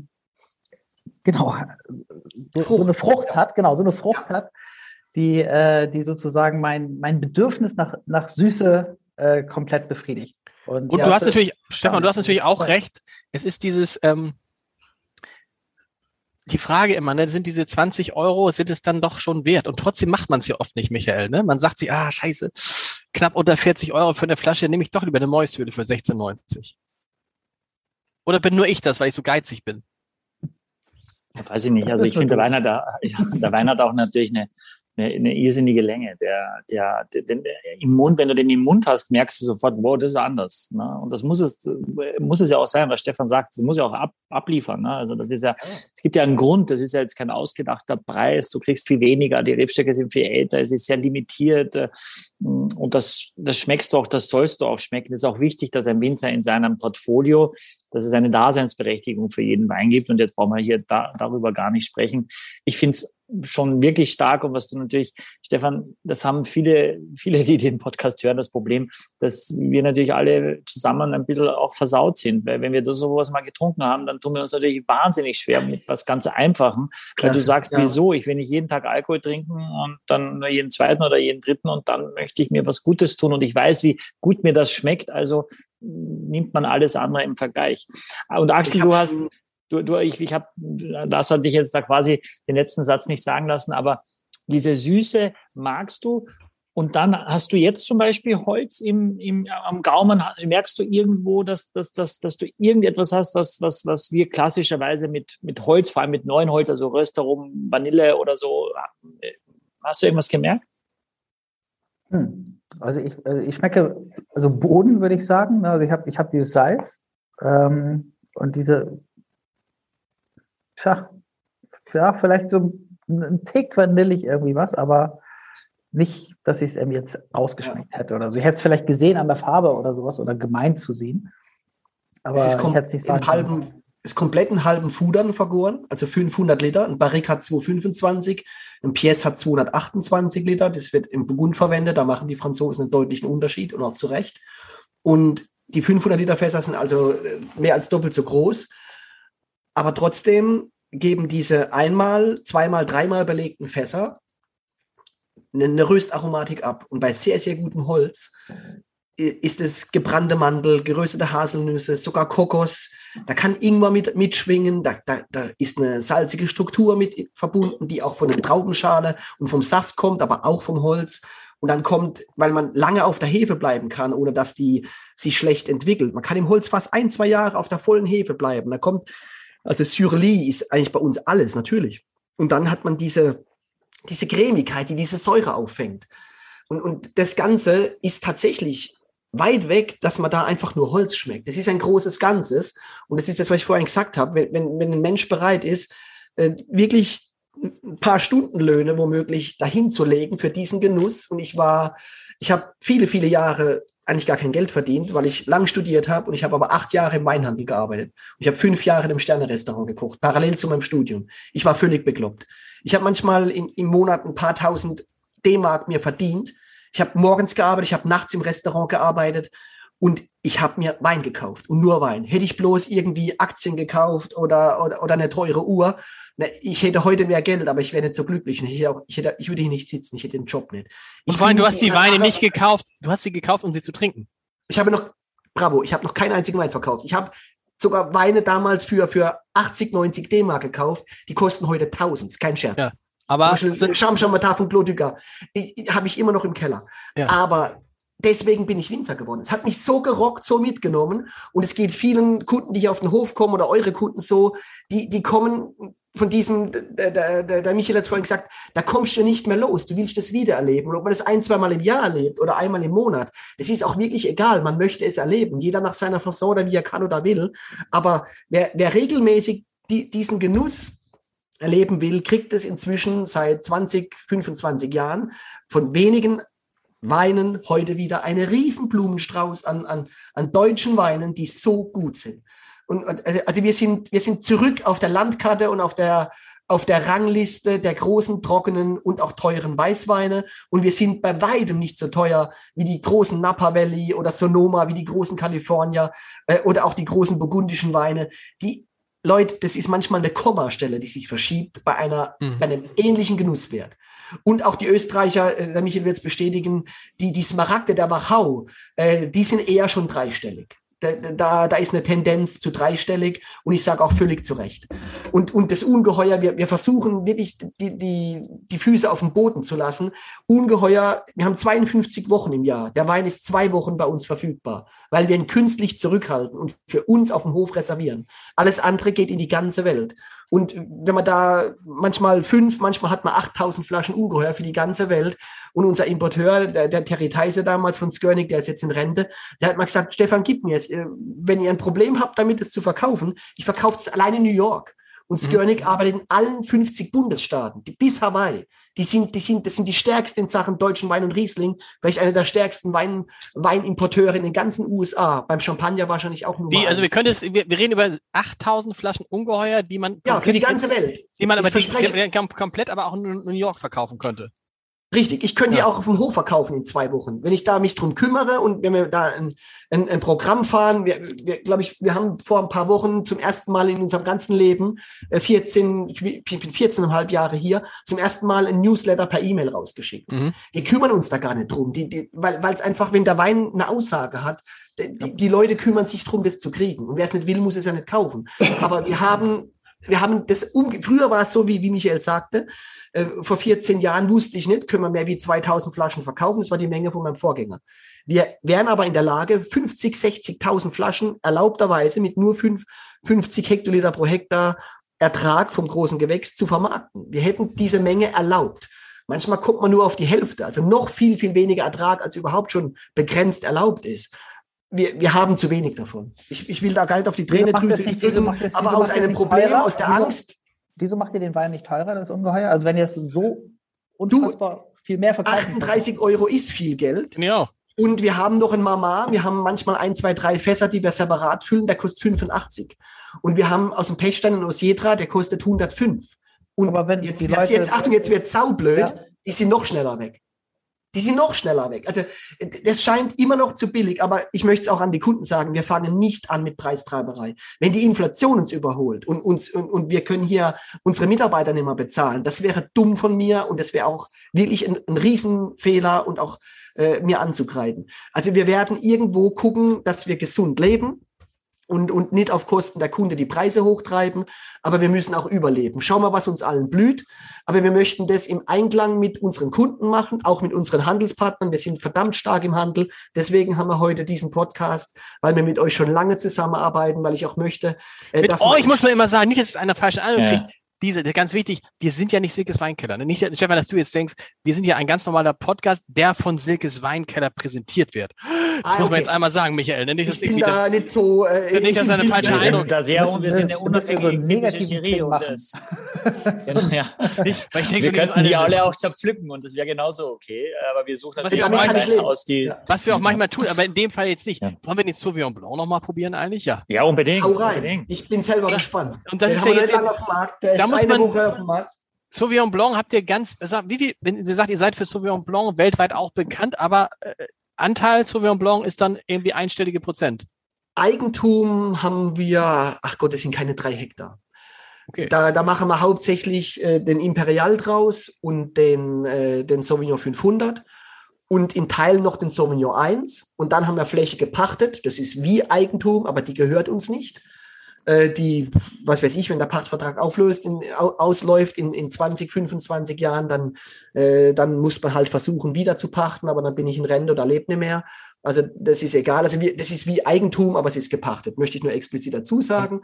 Speaker 2: genau so, so, eine Frucht hat, genau, so eine Frucht ja. hat, die, äh, die sozusagen mein, mein Bedürfnis nach, nach Süße äh, komplett befriedigt.
Speaker 3: Und, und ja, du hast natürlich, Stefan, du hast natürlich auch recht. Es ist dieses, ähm, die Frage immer, ne, sind diese 20 Euro, sind es dann doch schon wert? Und trotzdem macht man es ja oft nicht, Michael. Ne? Man sagt sich, ah, scheiße, knapp unter 40 Euro für eine Flasche, nehme ich doch lieber eine Mäushöhle für 16,90. Oder bin nur ich das, weil ich so geizig bin?
Speaker 5: Weiß ich nicht. Also ich finde, der Wein hat, ja, [laughs] der Wein hat auch natürlich eine, eine, eine irrsinnige Länge. Der, der, der, der, im Mund, wenn du den im Mund hast, merkst du sofort, wow, das ist anders. Ne? Und das muss es, muss es ja auch sein, was Stefan sagt, das muss ja auch ab, abliefern. Ne? Also das ist ja, es gibt ja einen Grund, das ist ja jetzt kein ausgedachter Preis, du kriegst viel weniger, die Rebstöcke sind viel älter, es ist sehr limitiert äh, und das, das schmeckst du auch, das sollst du auch schmecken. Es ist auch wichtig, dass ein Winzer in seinem Portfolio, dass es eine Daseinsberechtigung für jeden Wein gibt und jetzt brauchen wir hier da, darüber gar nicht sprechen. Ich finde es schon wirklich stark und was du natürlich, Stefan, das haben viele, viele, die den Podcast hören, das Problem, dass wir natürlich alle zusammen ein bisschen auch versaut sind, weil wenn wir das sowas mal getrunken haben, dann tun wir uns natürlich wahnsinnig schwer mit was ganz Einfachen, weil du sagst, ja. wieso, ich will nicht jeden Tag Alkohol trinken und dann nur jeden zweiten oder jeden dritten und dann möchte ich mir was Gutes tun und ich weiß, wie gut mir das schmeckt, also nimmt man alles andere im Vergleich. Und Axel, du hast, du, du, ich, ich habe, das hatte ich jetzt da quasi den letzten Satz nicht sagen lassen, aber diese Süße magst du. Und dann hast du jetzt zum Beispiel Holz im, im, am Gaumen. Merkst du irgendwo, dass, dass, dass, dass du irgendetwas hast, was, was, was wir klassischerweise mit, mit Holz, vor allem mit neuen Holz, also Röstarum, Vanille oder so, hast du irgendwas gemerkt?
Speaker 2: Hm. Also ich, also ich schmecke, also Boden würde ich sagen. Also ich habe ich hab dieses Salz ähm, und diese, tja, ja, vielleicht so ein Tick vanillig irgendwie was, aber nicht, dass ich es irgendwie jetzt ausgeschmeckt hätte oder so. Ich hätte es vielleicht gesehen an der Farbe oder sowas oder gemeint zu sehen.
Speaker 4: Aber es ist nicht sagen halben, ist komplett in halben Fudern vergoren, also 500 Liter. Ein Barrique hat 225, ein Pièce hat 228 Liter. Das wird im Burgund verwendet. Da machen die Franzosen einen deutlichen Unterschied und auch zu Recht. Und die 500 Liter Fässer sind also äh, mehr als doppelt so groß. Aber trotzdem geben diese einmal, zweimal, dreimal belegten Fässer eine Röstaromatik ab. Und bei sehr, sehr gutem Holz ist es gebrannte Mandel, geröstete Haselnüsse, sogar Kokos. Da kann Ingwer mit, mitschwingen. Da, da, da ist eine salzige Struktur mit verbunden, die auch von der Traubenschale und vom Saft kommt, aber auch vom Holz. Und dann kommt, weil man lange auf der Hefe bleiben kann, ohne dass die sich schlecht entwickelt. Man kann im Holz fast ein, zwei Jahre auf der vollen Hefe bleiben. Da kommt, also Surly ist eigentlich bei uns alles, natürlich. Und dann hat man diese, diese Cremigkeit, die diese Säure auffängt. Und, und das Ganze ist tatsächlich weit weg, dass man da einfach nur Holz schmeckt. Das ist ein großes Ganzes. Und das ist das, was ich vorhin gesagt habe. Wenn, wenn, wenn ein Mensch bereit ist, äh, wirklich ein paar Stundenlöhne womöglich dahin zu legen für diesen Genuss. Und ich war, ich habe viele, viele Jahre eigentlich gar kein Geld verdient, weil ich lang studiert habe und ich habe aber acht Jahre im Weinhandel gearbeitet. Und ich habe fünf Jahre im Sterne-Restaurant gekocht, parallel zu meinem Studium. Ich war völlig bekloppt. Ich habe manchmal im, im Monat ein paar tausend D-Mark mir verdient, ich habe morgens gearbeitet, ich habe nachts im Restaurant gearbeitet und ich habe mir Wein gekauft und nur Wein. Hätte ich bloß irgendwie Aktien gekauft oder, oder, oder eine teure Uhr, na, ich hätte heute mehr Geld, aber ich wäre nicht so glücklich. Ich, hätte auch, ich, hätte, ich würde hier nicht sitzen, ich hätte den Job nicht.
Speaker 3: Ich und vor allem, du hast die Weine nicht gekauft, du hast sie gekauft, um sie zu trinken.
Speaker 4: Ich habe noch, bravo, ich habe noch keinen einzigen Wein verkauft. Ich habe sogar Weine damals für, für 80, 90 D-Mark gekauft, die kosten heute 1000, ist kein Scherz. Ja.
Speaker 3: Aber
Speaker 4: Schamschamatar von Clodüger habe ich immer noch im Keller. Ja. Aber deswegen bin ich Winzer geworden. Es hat mich so gerockt, so mitgenommen. Und es geht vielen Kunden, die hier auf den Hof kommen oder eure Kunden so, die, die kommen von diesem, der, der, der Michael hat es vorhin gesagt, da kommst du nicht mehr los. Du willst das wieder erleben. Und ob man das ein, zweimal im Jahr erlebt oder einmal im Monat, das ist auch wirklich egal. Man möchte es erleben. Jeder nach seiner Fasson oder wie er kann oder will. Aber wer, wer regelmäßig die, diesen Genuss erleben will, kriegt es inzwischen seit 20, 25 Jahren von wenigen Weinen heute wieder eine riesen Blumenstrauß an, an, an deutschen Weinen, die so gut sind. Und, also wir sind, wir sind zurück auf der Landkarte und auf der, auf der Rangliste der großen, trockenen und auch teuren Weißweine. Und wir sind bei weitem nicht so teuer wie die großen Napa Valley oder Sonoma, wie die großen California äh, oder auch die großen burgundischen Weine, die Leute, das ist manchmal eine Kommastelle, die sich verschiebt bei einer, mhm. bei einem ähnlichen Genusswert. Und auch die Österreicher, äh, der Michael wird es bestätigen, die, die Smaragde der Wachau, äh, die sind eher schon dreistellig da, da, da ist eine Tendenz zu dreistellig und ich sage auch völlig zu Recht. Und, und das Ungeheuer, wir, wir versuchen wirklich die, die, die Füße auf dem Boden zu lassen. Ungeheuer, wir haben 52 Wochen im Jahr. Der Wein ist zwei Wochen bei uns verfügbar, weil wir ihn künstlich zurückhalten und für uns auf dem Hof reservieren. Alles andere geht in die ganze Welt. Und wenn man da manchmal fünf, manchmal hat man 8000 Flaschen Ungeheuer für die ganze Welt. Und unser Importeur, der, der Terry Theise damals von Skörnig, der ist jetzt in Rente, der hat mal gesagt, Stefan, gib mir es. Äh, wenn ihr ein Problem habt, damit es zu verkaufen, ich verkaufe es alleine in New York. Und Skörnig mhm. arbeitet in allen 50 Bundesstaaten, bis Hawaii. Die sind, die sind, das sind die stärksten in Sachen deutschen Wein und Riesling. Vielleicht einer der stärksten Wein, Weinimporteure in den ganzen USA. Beim Champagner wahrscheinlich auch nur.
Speaker 3: Wie, also wir können es, wir, wir, reden über 8000 Flaschen Ungeheuer, die man.
Speaker 4: Ja, für die ganze Welt.
Speaker 3: Die man aber die, die, komplett aber auch in New York verkaufen könnte.
Speaker 4: Richtig, ich könnte ja. die auch auf dem Hof verkaufen in zwei Wochen. Wenn ich da mich drum kümmere und wenn wir da ein, ein, ein Programm fahren, wir, wir glaube ich, wir haben vor ein paar Wochen zum ersten Mal in unserem ganzen Leben, 14, ich bin 14,5 Jahre hier, zum ersten Mal ein Newsletter per E-Mail rausgeschickt. Mhm. Wir kümmern uns da gar nicht drum, die, die, weil es einfach, wenn der Wein eine Aussage hat, die, die Leute kümmern sich drum, das zu kriegen. Und wer es nicht will, muss es ja nicht kaufen. [laughs] Aber wir haben wir haben das früher war es so, wie, wie Michael sagte, äh, vor 14 Jahren wusste ich nicht, können wir mehr wie 2000 Flaschen verkaufen. Das war die Menge von meinem Vorgänger. Wir wären aber in der Lage, 50, 60.000 Flaschen erlaubterweise mit nur 5, 50 Hektoliter pro Hektar Ertrag vom großen Gewächs zu vermarkten. Wir hätten diese Menge erlaubt. Manchmal kommt man nur auf die Hälfte, also noch viel, viel weniger Ertrag, als überhaupt schon begrenzt erlaubt ist. Wir, wir haben zu wenig davon. Ich, ich will da gar nicht auf die Tränendrüse drücken, aber aus einem Problem, teurer? aus der
Speaker 2: wieso,
Speaker 4: Angst.
Speaker 2: Wieso macht ihr den Wein nicht teurer, das Ungeheuer? Also wenn ihr es so unfassbar du, viel mehr verkauft.
Speaker 4: 38 Euro ist viel Geld.
Speaker 3: Ja.
Speaker 4: Und wir haben noch ein Mama, wir haben manchmal ein, zwei, drei Fässer, die wir separat füllen, der kostet 85. Und wir haben aus dem Pechstein einen Osietra, der kostet 105. Und Aber wenn jetzt, jetzt, jetzt, Achtung, jetzt wird saublöd, ja. die sind noch schneller weg. Die sind noch schneller weg. Also das scheint immer noch zu billig, aber ich möchte es auch an die Kunden sagen, wir fangen nicht an mit Preistreiberei. Wenn die Inflation uns überholt und, uns, und, und wir können hier unsere Mitarbeiter nicht mehr bezahlen, das wäre dumm von mir und das wäre auch wirklich ein, ein Riesenfehler und auch äh, mir anzukreiden. Also wir werden irgendwo gucken, dass wir gesund leben und, und nicht auf Kosten der Kunde die Preise hochtreiben, aber wir müssen auch überleben. Schauen wir, was uns allen blüht, aber wir möchten das im Einklang mit unseren Kunden machen, auch mit unseren Handelspartnern. Wir sind verdammt stark im Handel, deswegen haben wir heute diesen Podcast, weil wir mit euch schon lange zusammenarbeiten, weil ich auch möchte,
Speaker 3: äh, mit dass euch muss man immer sagen, nicht, dass es einer falsche Ahnung ja. kriegt diese, ganz wichtig, wir sind ja nicht Silkes Weinkeller. Ne? Nicht, Stefan, dass du jetzt denkst, wir sind ja ein ganz normaler Podcast, der von Silkes Weinkeller präsentiert wird. Das ah, muss okay. man jetzt einmal sagen, Michael. Ne? Nicht,
Speaker 4: ich bin da nicht so...
Speaker 3: Äh, nicht, dass eine falsche Eindruck...
Speaker 5: Da sehr, wir sind der unabhängige so Jury und das... genau, ja. Nicht, weil ich denke, wir könnten die alle auch zerpflücken und das wäre genauso okay, aber wir suchen
Speaker 3: natürlich auch manchmal aus die... Ja. Was wir auch manchmal tun, aber in dem Fall jetzt nicht. Ja. Wollen wir den Sauvignon Blanc nochmal probieren eigentlich? Ja.
Speaker 5: Ja, unbedingt.
Speaker 4: Hau rein. Unbedingt. Ich bin selber gespannt.
Speaker 3: Und das den ist ja jetzt... Auf dem Markt. Der muss man, Woche auf dem Markt. Sauvignon Blanc habt ihr ganz, wie viel, wenn Sie sagt, ihr seid für Sauvignon Blanc weltweit auch bekannt, aber äh, Anteil Sauvignon Blanc ist dann irgendwie einstellige Prozent.
Speaker 4: Eigentum haben wir, ach Gott, das sind keine drei Hektar. Okay. Da, da machen wir hauptsächlich äh, den Imperial draus und den, äh, den Sauvignon 500 und in Teilen noch den Sauvignon 1. Und dann haben wir Fläche gepachtet. Das ist wie Eigentum, aber die gehört uns nicht. Äh, die, was weiß ich, wenn der Pachtvertrag auflöst, in, ausläuft in, in 20, 25 Jahren, dann, äh, dann muss man halt versuchen, wieder zu pachten, aber dann bin ich in Rente oder lebe nicht mehr. Also das ist egal. Also wir, das ist wie Eigentum, aber es ist gepachtet, möchte ich nur explizit dazu sagen.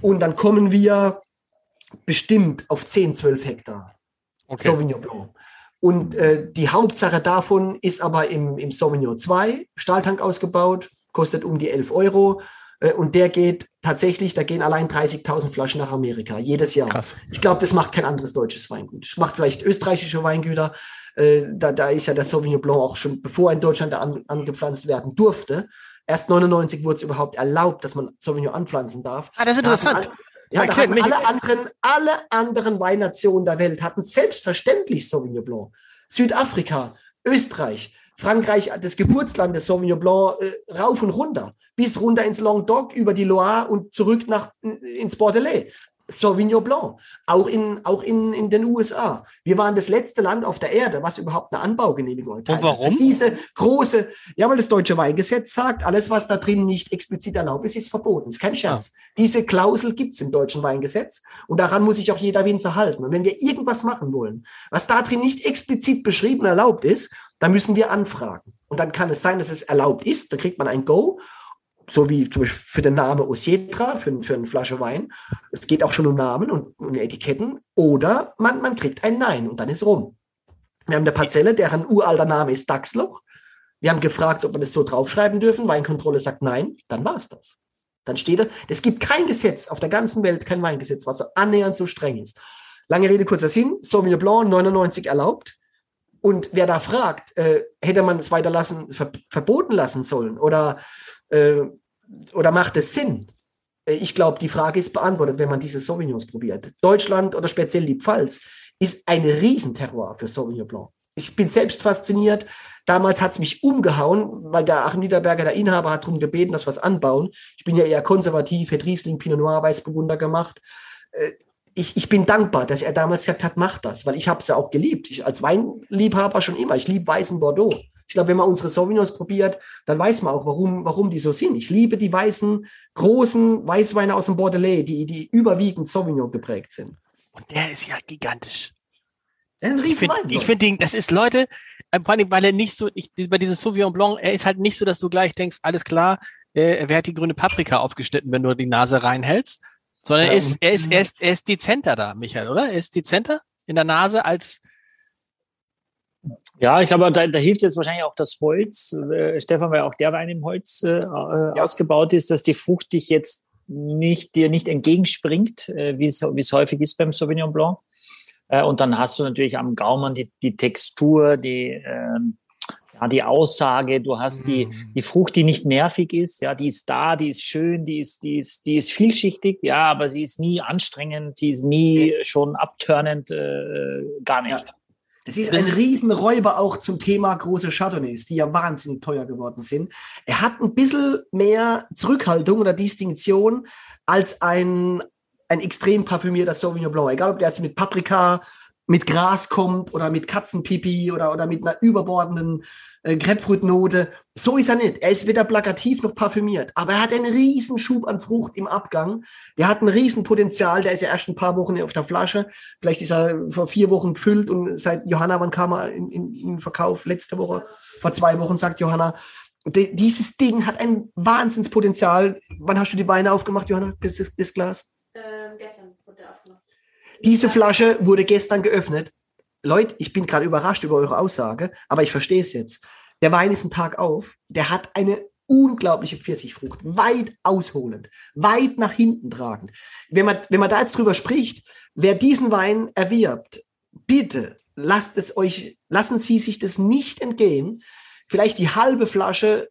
Speaker 4: Und dann kommen wir bestimmt auf 10, 12 Hektar okay. Sauvignon Blanc. Und äh, die Hauptsache davon ist aber im, im Sauvignon 2, Stahltank ausgebaut, kostet um die 11 Euro. Äh, und der geht tatsächlich, da gehen allein 30.000 Flaschen nach Amerika jedes Jahr. Krass. Ich glaube, das macht kein anderes deutsches Weingut. Das macht vielleicht österreichische Weingüter. Äh, da, da ist ja der Sauvignon Blanc auch schon, bevor in Deutschland an, angepflanzt werden durfte. Erst 99 wurde es überhaupt erlaubt, dass man Sauvignon anpflanzen darf.
Speaker 3: Ah, das ist interessant.
Speaker 4: Ja, da hatten alle anderen, alle anderen Weinnationen der Welt hatten selbstverständlich Sauvignon Blanc. Südafrika, Österreich, Frankreich, das Geburtsland des Sauvignon Blanc, äh, rauf und runter, bis runter ins Languedoc, über die Loire und zurück nach, ins Bordelais. Sauvignon Blanc, auch in, auch in, in den USA. Wir waren das letzte Land auf der Erde, was überhaupt eine Anbaugenehmigung
Speaker 3: hat. Und warum?
Speaker 4: Diese große, ja, weil das deutsche Weingesetz sagt, alles, was da drin nicht explizit erlaubt ist, ist verboten. Ist kein Scherz. Ah. Diese Klausel gibt's im deutschen Weingesetz und daran muss sich auch jeder Winzer halten. Und wenn wir irgendwas machen wollen, was da drin nicht explizit beschrieben erlaubt ist, dann müssen wir anfragen. Und dann kann es sein, dass es erlaubt ist, dann kriegt man ein Go, so wie zum Beispiel für den Namen Osietra, für, für eine Flasche Wein. Es geht auch schon um Namen und um Etiketten. Oder man, man kriegt ein Nein und dann ist rum. Wir haben eine Parzelle, deren uralter Name ist Dachsloch. Wir haben gefragt, ob wir das so draufschreiben dürfen. Weinkontrolle sagt nein, dann war es das. Dann steht das. Es gibt kein Gesetz auf der ganzen Welt, kein Weingesetz, was so annähernd so streng ist. Lange Rede, kurzer Sinn. Sauvignon Blanc 99 erlaubt. Und wer da fragt, äh, hätte man es weiterlassen, ver verboten lassen sollen oder, äh, oder macht es Sinn? Äh, ich glaube, die Frage ist beantwortet, wenn man diese Sauvignons probiert. Deutschland oder speziell die Pfalz ist ein Riesenterror für Sauvignon Blanc. Ich bin selbst fasziniert. Damals hat es mich umgehauen, weil der Achim Niederberger, der Inhaber, hat darum gebeten, dass wir es anbauen. Ich bin ja eher konservativ, hätte Riesling, Pinot Noir, Weißburgunder gemacht. Äh, ich, ich bin dankbar, dass er damals gesagt hat, mach das, weil ich habe es ja auch geliebt. Ich als Weinliebhaber schon immer. Ich liebe weißen Bordeaux. Ich glaube, wenn man unsere Sauvignons probiert, dann weiß man auch, warum, warum die so sind. Ich liebe die weißen, großen Weißweine aus dem Bordelais, die, die überwiegend Sauvignon geprägt sind.
Speaker 3: Und der ist ja gigantisch.
Speaker 4: Der ist ein
Speaker 3: ich finde, find, das ist Leute, äh, vor allem, weil er nicht so, ich, bei diesem Sauvignon Blanc, er ist halt nicht so, dass du gleich denkst, alles klar, äh, wer hat die grüne Paprika aufgeschnitten, wenn du die Nase reinhältst, sondern ja, er, ist, er, ist, er, ist, er ist dezenter da, Michael, oder? Er ist dezenter in der Nase als
Speaker 5: Ja, ich glaube, da, da hilft jetzt wahrscheinlich auch das Holz. Äh, Stefan, weil auch der Wein im Holz äh, ja. ausgebaut ist, dass die Frucht dich jetzt nicht, dir nicht entgegenspringt, äh, wie es häufig ist beim Sauvignon Blanc. Äh, und dann hast du natürlich am Gaumen die, die Textur, die, äh, ja, die Aussage, du hast die, mhm. die Frucht, die nicht nervig ist, ja, die ist da, die ist schön, die ist, die ist, die ist vielschichtig, ja, aber sie ist nie anstrengend, sie ist nie schon abtörnend, äh, gar nicht. Ja.
Speaker 4: Es ist ein Riesenräuber auch zum Thema große Chardonnays, die ja wahnsinnig teuer geworden sind. Er hat ein bisschen mehr Zurückhaltung oder Distinktion als ein, ein extrem parfümierter Sauvignon Blanc. Egal, ob der jetzt mit Paprika, mit Gras kommt oder mit Katzenpipi oder, oder mit einer überbordenden äh, Grapefruitnote. So ist er nicht. Er ist weder plakativ noch parfümiert. Aber er hat einen riesen Schub an Frucht im Abgang. Der hat ein riesen Potenzial. Der ist ja erst ein paar Wochen auf der Flasche. Vielleicht ist er vor vier Wochen gefüllt und seit Johanna, wann kam er in, in, in Verkauf? Letzte Woche, vor zwei Wochen, sagt Johanna. De, dieses Ding hat ein Wahnsinnspotenzial. Wann hast du die Weine aufgemacht, Johanna, das, das Glas? Ähm, gestern wurde aufgemacht. Diese Flasche wurde gestern geöffnet. Leute, ich bin gerade überrascht über eure Aussage, aber ich verstehe es jetzt. Der Wein ist ein Tag auf, der hat eine unglaubliche Pfirsichfrucht, weit ausholend, weit nach hinten tragend. Wenn man, wenn man da jetzt drüber spricht, wer diesen Wein erwirbt, bitte lasst es euch, lassen Sie sich das nicht entgehen, vielleicht die halbe Flasche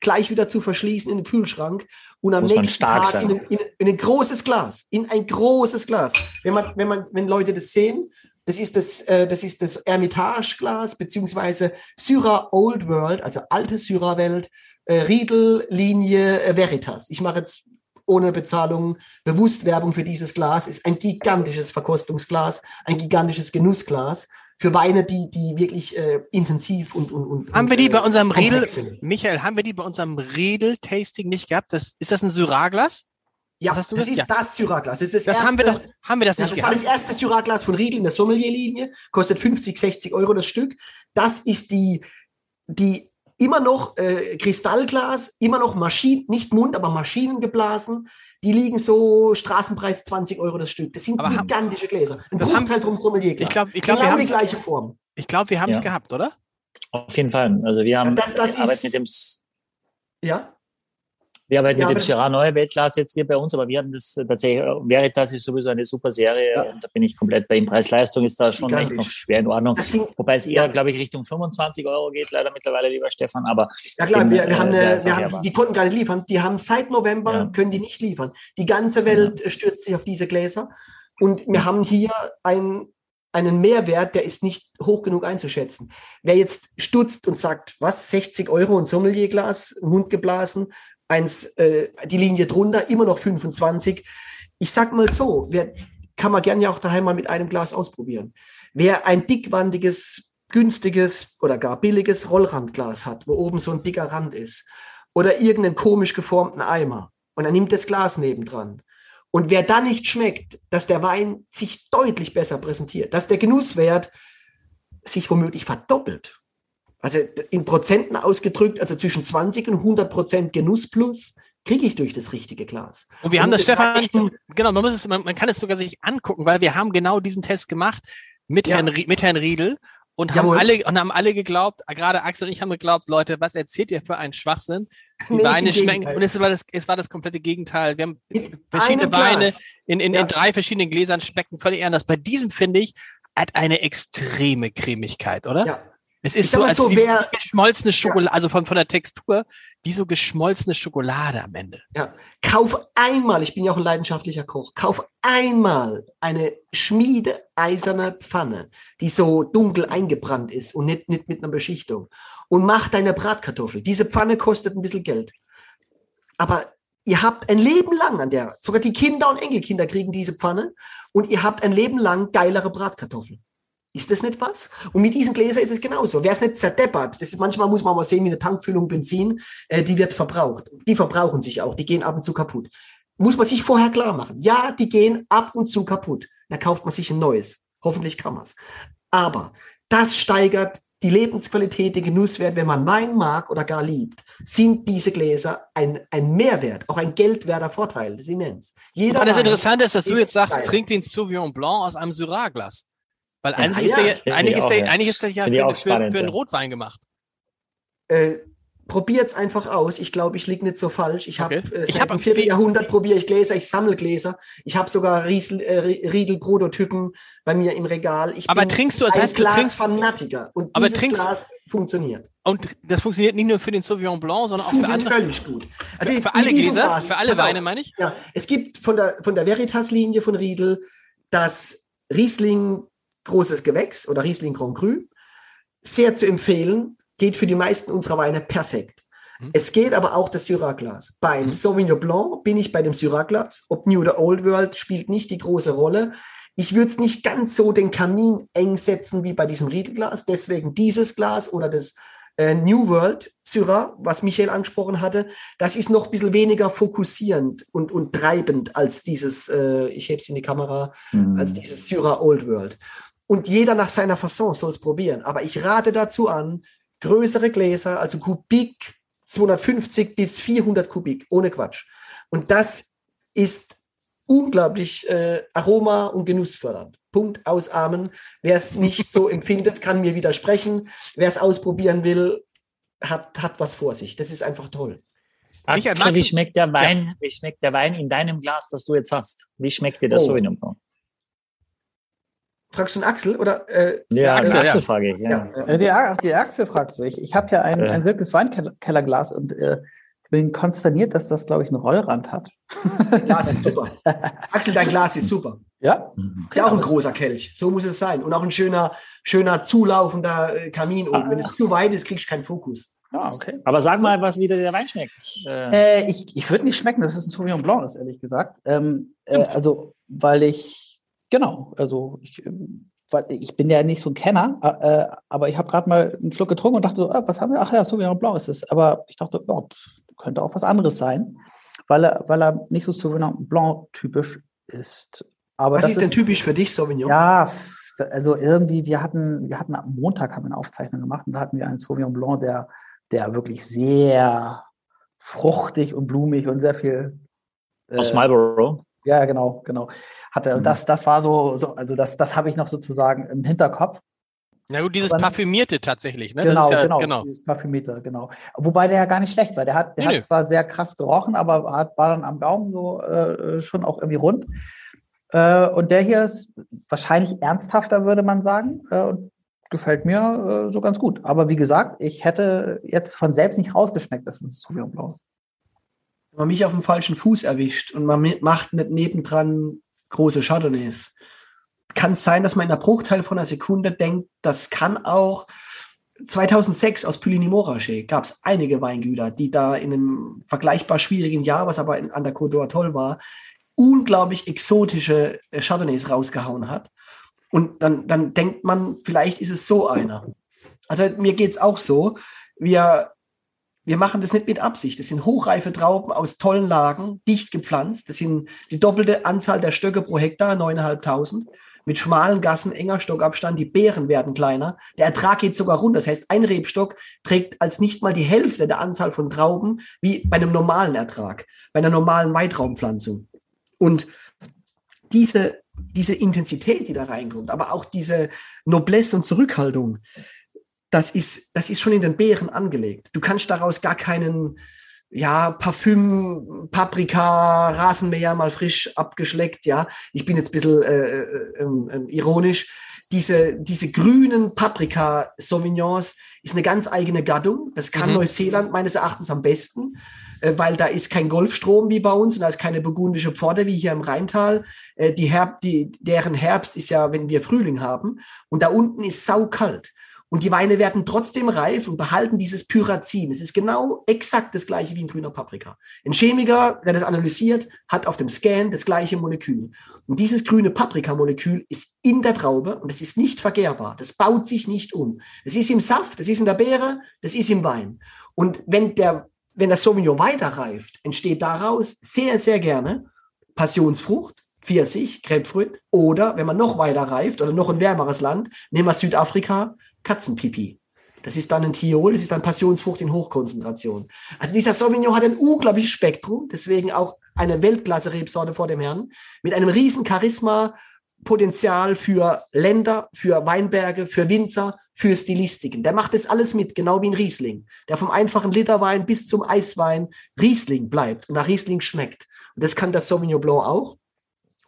Speaker 4: gleich wieder zu verschließen in den Kühlschrank und am Muss nächsten Tag in ein, in, in ein, großes Glas, in ein großes Glas. Wenn man, wenn man, wenn Leute das sehen, das ist das, äh, das ist das Ermitage-Glas beziehungsweise Syra Old World, also alte Syra-Welt, äh, Riedel-Linie äh, Veritas. Ich mache jetzt ohne Bezahlung bewusst Werbung für dieses Glas. Ist ein gigantisches Verkostungsglas, ein gigantisches Genussglas für Weine, die, die wirklich äh, intensiv und, und, und
Speaker 3: Haben wir die bei
Speaker 4: äh,
Speaker 3: unserem Redel, Michael, haben wir die bei unserem Redel-Tasting nicht gehabt? Das, ist das ein Syrah-Glas?
Speaker 4: Ja, das ist ja. das Syrah-Glas. Das,
Speaker 3: das, das haben wir doch, haben wir das
Speaker 4: ja,
Speaker 3: nicht
Speaker 4: Das gehabt? war das erste Syrah-Glas von Riedel in der Sommelier-Linie, kostet 50, 60 Euro das Stück. Das ist die, die immer noch äh, Kristallglas, immer noch Maschinen, nicht Mund, aber Maschinen geblasen. Die liegen so Straßenpreis 20 Euro das Stück. Das sind aber gigantische Gläser.
Speaker 3: Ein das Bruchteil vom Sommelierglas. Ich glaube, ich glaub, genau wir haben
Speaker 4: die gleiche Form.
Speaker 3: Ich glaube, wir haben es ja. gehabt, oder?
Speaker 5: Auf jeden Fall. Also wir haben
Speaker 4: das, das
Speaker 5: Arbeit mit dem.
Speaker 4: Ja.
Speaker 5: Wir arbeiten ja, mit dem Syrah Neue Weltklasse jetzt hier bei uns, aber wir hatten das tatsächlich, Veritas ist sowieso eine super Serie ja. und da bin ich komplett bei ihm. Preis-Leistung ist da schon echt noch schwer in Ordnung. Wobei es eher, ja. glaube ich, Richtung 25 Euro geht, leider mittlerweile, lieber Stefan. Aber
Speaker 4: ja klar, bin, wir, wir, haben, äh, wir haben, die konnten gar nicht liefern. Die haben seit November, ja. können die nicht liefern. Die ganze Welt stürzt sich auf diese Gläser. Und wir haben hier ein, einen Mehrwert, der ist nicht hoch genug einzuschätzen. Wer jetzt stutzt und sagt, was, 60 Euro ein Sommelierglas, Mund geblasen, eins, äh, die Linie drunter, immer noch 25. Ich sag mal so, wer, kann man gerne ja auch daheim mal mit einem Glas ausprobieren. Wer ein dickwandiges, günstiges oder gar billiges Rollrandglas hat, wo oben so ein dicker Rand ist, oder irgendeinen komisch geformten Eimer, und er nimmt das Glas nebendran. Und wer da nicht schmeckt, dass der Wein sich deutlich besser präsentiert, dass der Genusswert sich womöglich verdoppelt, also in Prozenten ausgedrückt, also zwischen 20 und 100 Prozent Genuss plus, kriege ich durch das richtige Glas.
Speaker 3: Und wir und haben das, Stefan, genau, man muss es, man, man, kann es sogar sich angucken, weil wir haben genau diesen Test gemacht mit ja. Herrn, mit Herrn Riedel und haben alle, und haben alle geglaubt, gerade Axel und ich haben geglaubt, Leute, was erzählt ihr für einen Schwachsinn? Die nee, Weine schmecken, und es war das, es war das komplette Gegenteil. Wir haben mit verschiedene Weine in, in, ja. in drei verschiedenen Gläsern schmecken völlig anders. Bei diesem finde ich, hat eine extreme Cremigkeit, oder?
Speaker 4: Ja,
Speaker 3: es ist so, als so, wie wer, geschmolzene Schokolade, ja. also von, von der Textur, wie so geschmolzene Schokolade am Ende.
Speaker 4: Ja, kauf einmal, ich bin ja auch ein leidenschaftlicher Koch, kauf einmal eine schmiedeeiserne Pfanne, die so dunkel eingebrannt ist und nicht, nicht mit einer Beschichtung und mach deine Bratkartoffel. Diese Pfanne kostet ein bisschen Geld. Aber ihr habt ein Leben lang an der, sogar die Kinder und Enkelkinder kriegen diese Pfanne und ihr habt ein Leben lang geilere Bratkartoffeln. Ist das nicht was? Und mit diesen Gläsern ist es genauso. Wer es nicht zerdeppert, das ist, manchmal muss man mal sehen, wie eine Tankfüllung Benzin, äh, die wird verbraucht. Die verbrauchen sich auch, die gehen ab und zu kaputt. Muss man sich vorher klar machen. Ja, die gehen ab und zu kaputt. Da kauft man sich ein neues. Hoffentlich kann man es. Aber das steigert die Lebensqualität, den Genusswert, wenn man Wein mag oder gar liebt, sind diese Gläser ein, ein Mehrwert, auch ein geldwerter Vorteil. Das ist immens.
Speaker 3: Jeder Aber das Interessante ist, dass du jetzt sagst, geil. trink den Sauvignon Blanc aus einem Syrah-Glas. Weil
Speaker 4: Ja,
Speaker 3: eigentlich,
Speaker 4: ja,
Speaker 3: ist der, eigentlich,
Speaker 5: ich
Speaker 3: ist
Speaker 5: auch,
Speaker 3: der,
Speaker 5: ja.
Speaker 3: eigentlich ist der ja
Speaker 5: Finde ich
Speaker 3: für, für,
Speaker 5: spannend,
Speaker 3: für einen. Rotwein gemacht.
Speaker 4: Äh, probiert's einfach aus. Ich glaube, ich liege nicht so falsch. Ich habe
Speaker 3: Okay.
Speaker 4: äh, seit
Speaker 3: hab-
Speaker 4: dem Vierteljahrhundert probiere ich Gläser, ich sammle Gläser. Ich habe sogar Riesel, äh, Riedel-Prototypen bei mir im Regal. Ich
Speaker 3: Aber
Speaker 4: bin
Speaker 3: trinkst du, das
Speaker 4: ein
Speaker 3: heißt, du trinkst,
Speaker 4: Glasfanatiker. Und
Speaker 3: Aber
Speaker 4: dieses
Speaker 3: trinkst-
Speaker 4: Glas funktioniert.
Speaker 3: und das funktioniert nicht nur für den Sauvignon Blanc, sondern
Speaker 4: Das
Speaker 3: auch für
Speaker 4: funktioniert
Speaker 3: andere,
Speaker 4: völlig gut. Also
Speaker 3: für
Speaker 4: mit
Speaker 3: alle Gläser,
Speaker 4: Glas-
Speaker 3: für alle Weine, meine ich.
Speaker 4: Ja, es gibt von der, von der Veritas-Linie von Riedel das Riesling großes Gewächs oder Riesling Grand Cru. Sehr zu empfehlen, geht für die meisten unserer Weine perfekt.
Speaker 3: Mhm.
Speaker 4: Es geht aber auch das Syrah-Glas. Beim
Speaker 3: Mhm.
Speaker 4: Sauvignon Blanc bin ich bei dem Syrah-Glas. Ob New oder Old World spielt nicht die große Rolle. Ich würde es nicht ganz so den Kamin eng setzen wie bei diesem Riedelglas. Deswegen dieses Glas oder das äh, New World Syrah, was Michael angesprochen hatte, das ist noch ein bisschen weniger fokussierend und, und treibend als dieses, äh, ich hebe es in die Kamera,
Speaker 5: Mhm.
Speaker 4: als dieses Syrah Old World. Und jeder nach seiner Fasson soll es probieren. Aber ich rate dazu an, größere Gläser, also Kubik 250 bis 400 Kubik, ohne Quatsch. Und das ist unglaublich äh, aroma- und genussfördernd. Punkt, ausarmen. Wer es nicht so [laughs] empfindet, kann mir widersprechen. Wer es ausprobieren will, hat, hat was vor sich. Das ist einfach toll.
Speaker 3: Magst
Speaker 5: wie schmeckt der Wein? Wie schmeckt der Wein in deinem Glas, das du jetzt hast? Wie schmeckt dir das
Speaker 4: Oh.
Speaker 5: Sauvignon Blanc?
Speaker 4: Fragst du einen Axel oder? Äh,
Speaker 5: Ja,
Speaker 3: Axel,
Speaker 5: Axel,
Speaker 3: ja.
Speaker 5: Axel frage ich. Ja.
Speaker 4: ja, ja.
Speaker 2: Äh, Die, die Axel fragst du. Ich, ich habe ja ein,
Speaker 5: Ja.
Speaker 2: ein Silkes Weinkellerglas und äh, ich bin konsterniert, dass das, glaube ich, einen Rollrand hat.
Speaker 4: Glas ist super. Axel, dein Glas ist super.
Speaker 2: Ja.
Speaker 4: Ist ja auch ein großer Kelch. So muss es sein. Und auch ein schöner, schöner zulaufender äh, Kamin oben. Wenn es zu weit ist, kriegst du keinen Fokus.
Speaker 2: ja okay.
Speaker 5: Aber sag mal, was wieder der Wein schmeckt. Äh,
Speaker 2: Äh, ich ich würde nicht schmecken, dass es ein Sauvignon Blanc ist, ehrlich gesagt. Ähm, äh, also, weil ich, genau, also ich, ähm, weil ich bin ja nicht so ein Kenner, äh, aber ich habe gerade mal einen Schluck getrunken und dachte, so, ah, was haben wir? Ach ja, Sauvignon Blanc ist es. Aber ich dachte, pff, könnte auch was anderes sein, weil er, weil er nicht so Sauvignon Blanc typisch ist. Aber
Speaker 4: Was
Speaker 2: das
Speaker 4: ist denn typisch für dich, Sauvignon?
Speaker 2: Ja, also irgendwie, wir hatten, wir hatten am Montag haben wir eine Aufzeichnung gemacht und da hatten wir einen Sauvignon Blanc, der, der wirklich sehr fruchtig und blumig und sehr viel.
Speaker 5: aus
Speaker 2: äh,
Speaker 5: Marlborough.
Speaker 2: Ja, genau, genau. Hatte.
Speaker 5: Mhm.
Speaker 2: das, das war so, so also das, das habe ich noch sozusagen im Hinterkopf.
Speaker 3: Na gut, dieses
Speaker 2: Aber-
Speaker 3: Parfümierte tatsächlich, ne?
Speaker 2: genau,
Speaker 3: das ist ja,
Speaker 2: genau,
Speaker 3: genau.
Speaker 2: Dieses Parfümierte, genau. Wobei der ja gar nicht schlecht war. Der hat, der
Speaker 3: Nee,
Speaker 2: hat
Speaker 3: nee.
Speaker 2: zwar sehr krass gerochen, aber hat, war dann am Gaumen so äh, schon auch irgendwie rund. Äh, und der hier ist wahrscheinlich ernsthafter, würde man sagen. Äh, und gefällt mir äh, so ganz gut. Aber wie gesagt, ich hätte jetzt von selbst nicht rausgeschmeckt, dass es Sauvignon Blanc ist.
Speaker 4: Man mich auf dem falschen Fuß erwischt und man macht nicht nebendran große Chardonnays, kann es sein, dass man in einer Bruchteil von einer Sekunde denkt, das kann auch 2006 aus Puligny-Morachet gab es einige Weingüter, die da in einem vergleichbar schwierigen Jahr, was aber an der Côte d'Or war, unglaublich exotische äh, Chardonnays rausgehauen hat. Und dann, dann denkt man, vielleicht ist es so einer. Also mir geht's auch so. Wir, wir machen das nicht mit Absicht. Das sind hochreife Trauben aus tollen Lagen, dicht gepflanzt. Das sind die doppelte Anzahl der Stöcke pro Hektar, 9.500. Mit schmalen Gassen, enger Stockabstand. Die Beeren werden kleiner. Der Ertrag geht sogar runter. Das heißt, ein Rebstock trägt als nicht mal die Hälfte der Anzahl von Trauben wie bei einem normalen Ertrag, bei einer normalen Weitraumpflanzung. Und diese, diese Intensität, die da reinkommt, aber auch diese Noblesse und Zurückhaltung, das ist, das ist schon in den Beeren angelegt. Du kannst daraus gar keinen, ja, Parfüm, Paprika, Rasenmäher mal frisch abgeschleckt, ja. Ich bin jetzt ein bisschen äh, äh, äh, ironisch. Diese, diese grünen Paprika-Sauvignons ist eine ganz eigene Gattung. Das kann
Speaker 3: Mhm.
Speaker 4: Neuseeland meines Erachtens am besten, äh, weil da ist kein Golfstrom wie bei uns und da ist keine burgundische Pforte wie hier im Rheintal. Äh, die Herb, die, deren Herbst ist ja, wenn wir Frühling haben. Und da unten ist saukalt. Und die Weine werden trotzdem reif und behalten dieses Pyrazin. Es ist genau exakt das gleiche wie ein grüner Paprika. Ein Chemiker, der das analysiert, hat auf dem Scan das gleiche Molekül. Und dieses grüne Paprikamolekül ist in der Traube und es ist nicht vergehrbar. Das baut sich nicht um. Es ist im Saft, das ist in der Beere, das ist im Wein. Und wenn der, wenn das Sauvignon weiter reift, entsteht daraus sehr, sehr gerne Passionsfrucht, Pfirsich, Grapefruit oder wenn man noch weiter reift oder noch ein wärmeres Land, nehmen wir Südafrika, Katzenpipi. Das ist dann ein Thiol, das ist dann Passionsfrucht in Hochkonzentration. Also dieser Sauvignon hat ein unglaubliches Spektrum, deswegen auch eine Weltklasse-Rebsorte vor dem Herrn, mit einem riesen Charisma Potenzial für Länder, für Weinberge, für Winzer, für Stilistiken. Der macht das alles mit, genau wie ein Riesling, der vom einfachen Literwein bis zum Eiswein Riesling bleibt und nach Riesling schmeckt. Und das kann der Sauvignon Blanc auch.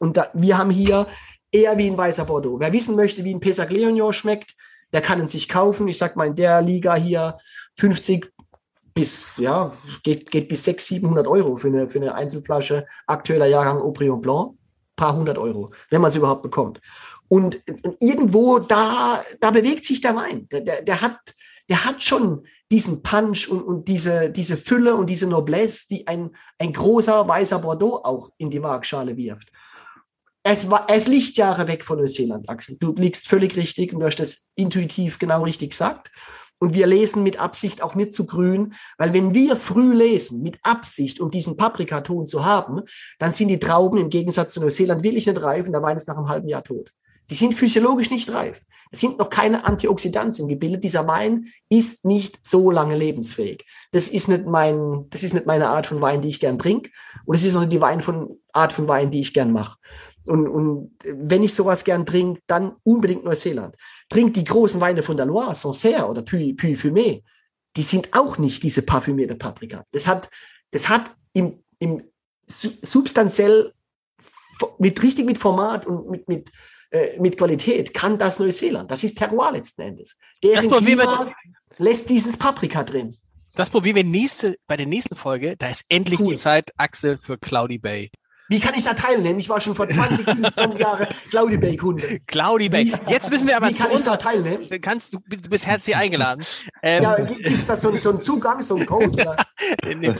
Speaker 4: Und da, wir haben hier eher wie ein weißer Bordeaux. Wer wissen möchte, wie ein Pessac Léognan schmeckt, der kann ihn sich kaufen. Ich sag mal, in der Liga hier 50 bis, ja, geht, geht bis 600, 700 Euro für eine, für eine Einzelflasche aktueller Jahrgang Aubryon Blanc. Paar hundert Euro, wenn man es überhaupt bekommt. Und irgendwo da, da bewegt sich der Wein. Der, der, der hat, der hat schon diesen Punch und, und diese, diese Fülle und diese Noblesse, die ein, ein großer weißer Bordeaux auch in die Waagschale wirft. Es, war, es liegt Jahre weg von Neuseeland, Axel. Du liegst völlig richtig und du hast das intuitiv genau richtig gesagt. Und wir lesen mit Absicht auch nicht zu grün, weil wenn wir früh lesen, mit Absicht, um diesen Paprikaton zu haben, dann sind die Trauben im Gegensatz zu Neuseeland wirklich nicht reif und der Wein ist nach einem halben Jahr tot. Die sind physiologisch nicht reif. Es sind noch keine Antioxidantien gebildet. Dieser Wein ist nicht so lange lebensfähig. Das ist nicht mein, das ist nicht meine Art von Wein, die ich gern trinke. Und es ist auch nicht die Wein von, Art von Wein, die ich gern mache. Und, und wenn ich sowas gern trinke, dann unbedingt Neuseeland. Trinkt die großen Weine von der Loire, Sancerre oder Puy, Puy Fumé. Die sind auch nicht diese parfümierte Paprika. Das hat, das hat im, im substanziell mit richtig mit Format und mit, mit, äh, mit Qualität kann das Neuseeland. Das ist Terroir letzten Endes. Deren
Speaker 3: Das probieren wir-
Speaker 4: Klima lässt dieses Paprika drin.
Speaker 3: Das probieren wir nächste, bei der nächsten Folge. Da ist endlich
Speaker 4: Cool.
Speaker 3: die Zeit, Axel, für Cloudy Bay.
Speaker 4: Wie kann ich da teilnehmen? Ich war schon vor 20, 25 [laughs] Jahren Claudi Bay Kunde.
Speaker 3: Cloudy Bay. Jetzt müssen wir aber
Speaker 4: Wie
Speaker 3: zu
Speaker 4: kann ich
Speaker 3: uns.
Speaker 4: da teilnehmen?
Speaker 3: Kannst, du, bist herzlich [laughs] eingeladen. Ähm,
Speaker 4: Ja, gibt es da so, so einen Zugang, so einen Code? Oder? [laughs]
Speaker 3: nee, nee,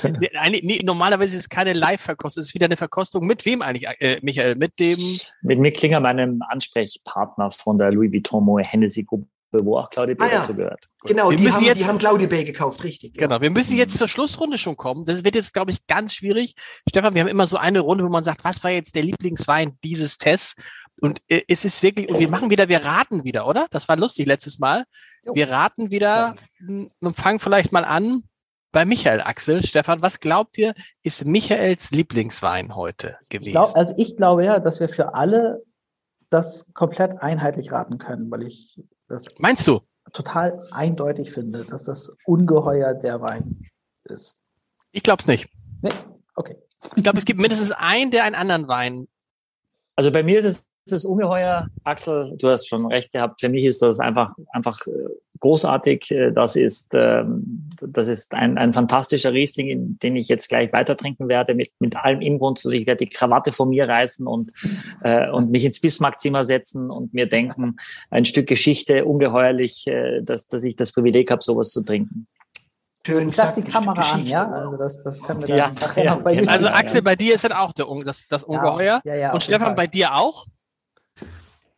Speaker 3: nee, nee, normalerweise ist es keine Live-Verkostung, es ist wieder eine Verkostung. Mit wem eigentlich, äh, Michael? Mit dem.
Speaker 5: Mit Mick Klinger, meinem Ansprechpartner von der Louis Vuitton Moe Hennessy Gruppe, wo auch Claudia
Speaker 4: Ah, ja.
Speaker 5: dazu gehört.
Speaker 4: Genau,
Speaker 3: Wir
Speaker 4: die
Speaker 3: müssen
Speaker 4: haben,
Speaker 3: jetzt-
Speaker 4: die haben Claudi Bay gekauft, richtig. ja.
Speaker 3: Genau, wir müssen jetzt zur Schlussrunde schon kommen. Das wird jetzt, glaube ich, ganz schwierig. Stefan, wir haben immer so eine Runde, wo man sagt, was war jetzt der Lieblingswein dieses Tests? Und äh, es ist wirklich, und wir machen wieder, wir raten wieder, oder? Das war lustig letztes Mal.
Speaker 2: Jo.
Speaker 3: Wir raten wieder m, und fangen vielleicht mal an bei Michael Axel. Stefan, was glaubt ihr, ist Michaels Lieblingswein heute
Speaker 2: Ich
Speaker 3: gewesen?
Speaker 2: glaub, also ich glaube ja, dass wir für alle das komplett einheitlich raten können, weil ich das
Speaker 3: Meinst du?
Speaker 2: total eindeutig finde, dass das ungeheuer der Wein ist.
Speaker 3: Ich glaube es nicht.
Speaker 2: Nee? Okay.
Speaker 3: Ich glaube, es gibt mindestens einen, der einen anderen Wein.
Speaker 5: Also bei mir ist es das ungeheuer, Axel, du hast schon recht gehabt. Für mich ist das einfach, einfach äh, großartig. Äh, Das ist, ähm, das ist ein, ein fantastischer Riesling, in- den ich jetzt gleich weiter trinken werde, mit, mit allem Inbrunst. Also Ich werde die Krawatte von mir reißen und, äh, und mich ins Bismarckzimmer setzen und mir denken, ein Stück Geschichte, ungeheuerlich, dass, dass ich das Privileg habe, sowas zu trinken.
Speaker 4: Schön
Speaker 2: Ich lasse die Kamera an, ja? Also das, das können wir dann
Speaker 5: Ja,
Speaker 2: nachher
Speaker 5: ja,
Speaker 2: noch bei
Speaker 5: ja.
Speaker 2: YouTube
Speaker 3: Also. Axel, bei dir ist dann auch der, das, das Ungeheuer.
Speaker 2: Ja, ja,
Speaker 3: Und Stefan, bei dir auch?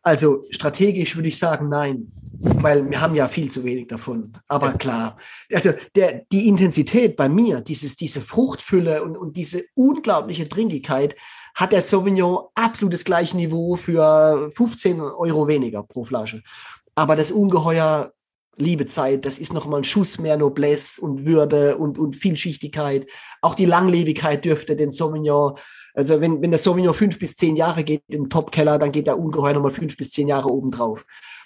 Speaker 4: Also strategisch würde ich sagen, nein, weil wir haben ja viel zu wenig davon. Aber klar, also der, die Intensität bei mir, dieses, diese Fruchtfülle und, und diese unglaubliche Trinkigkeit, hat der Sauvignon absolut das gleiche Niveau für 15 Euro weniger pro Flasche. Aber das Ungeheuer liebe Zeit, das ist noch mal ein Schuss mehr Noblesse und Würde und, und Vielschichtigkeit. Auch die Langlebigkeit dürfte den Sauvignon, also wenn, wenn der Sauvignon fünf bis zehn Jahre geht im Topkeller, dann geht der ungeheuer nochmal fünf bis zehn Jahre obendrauf.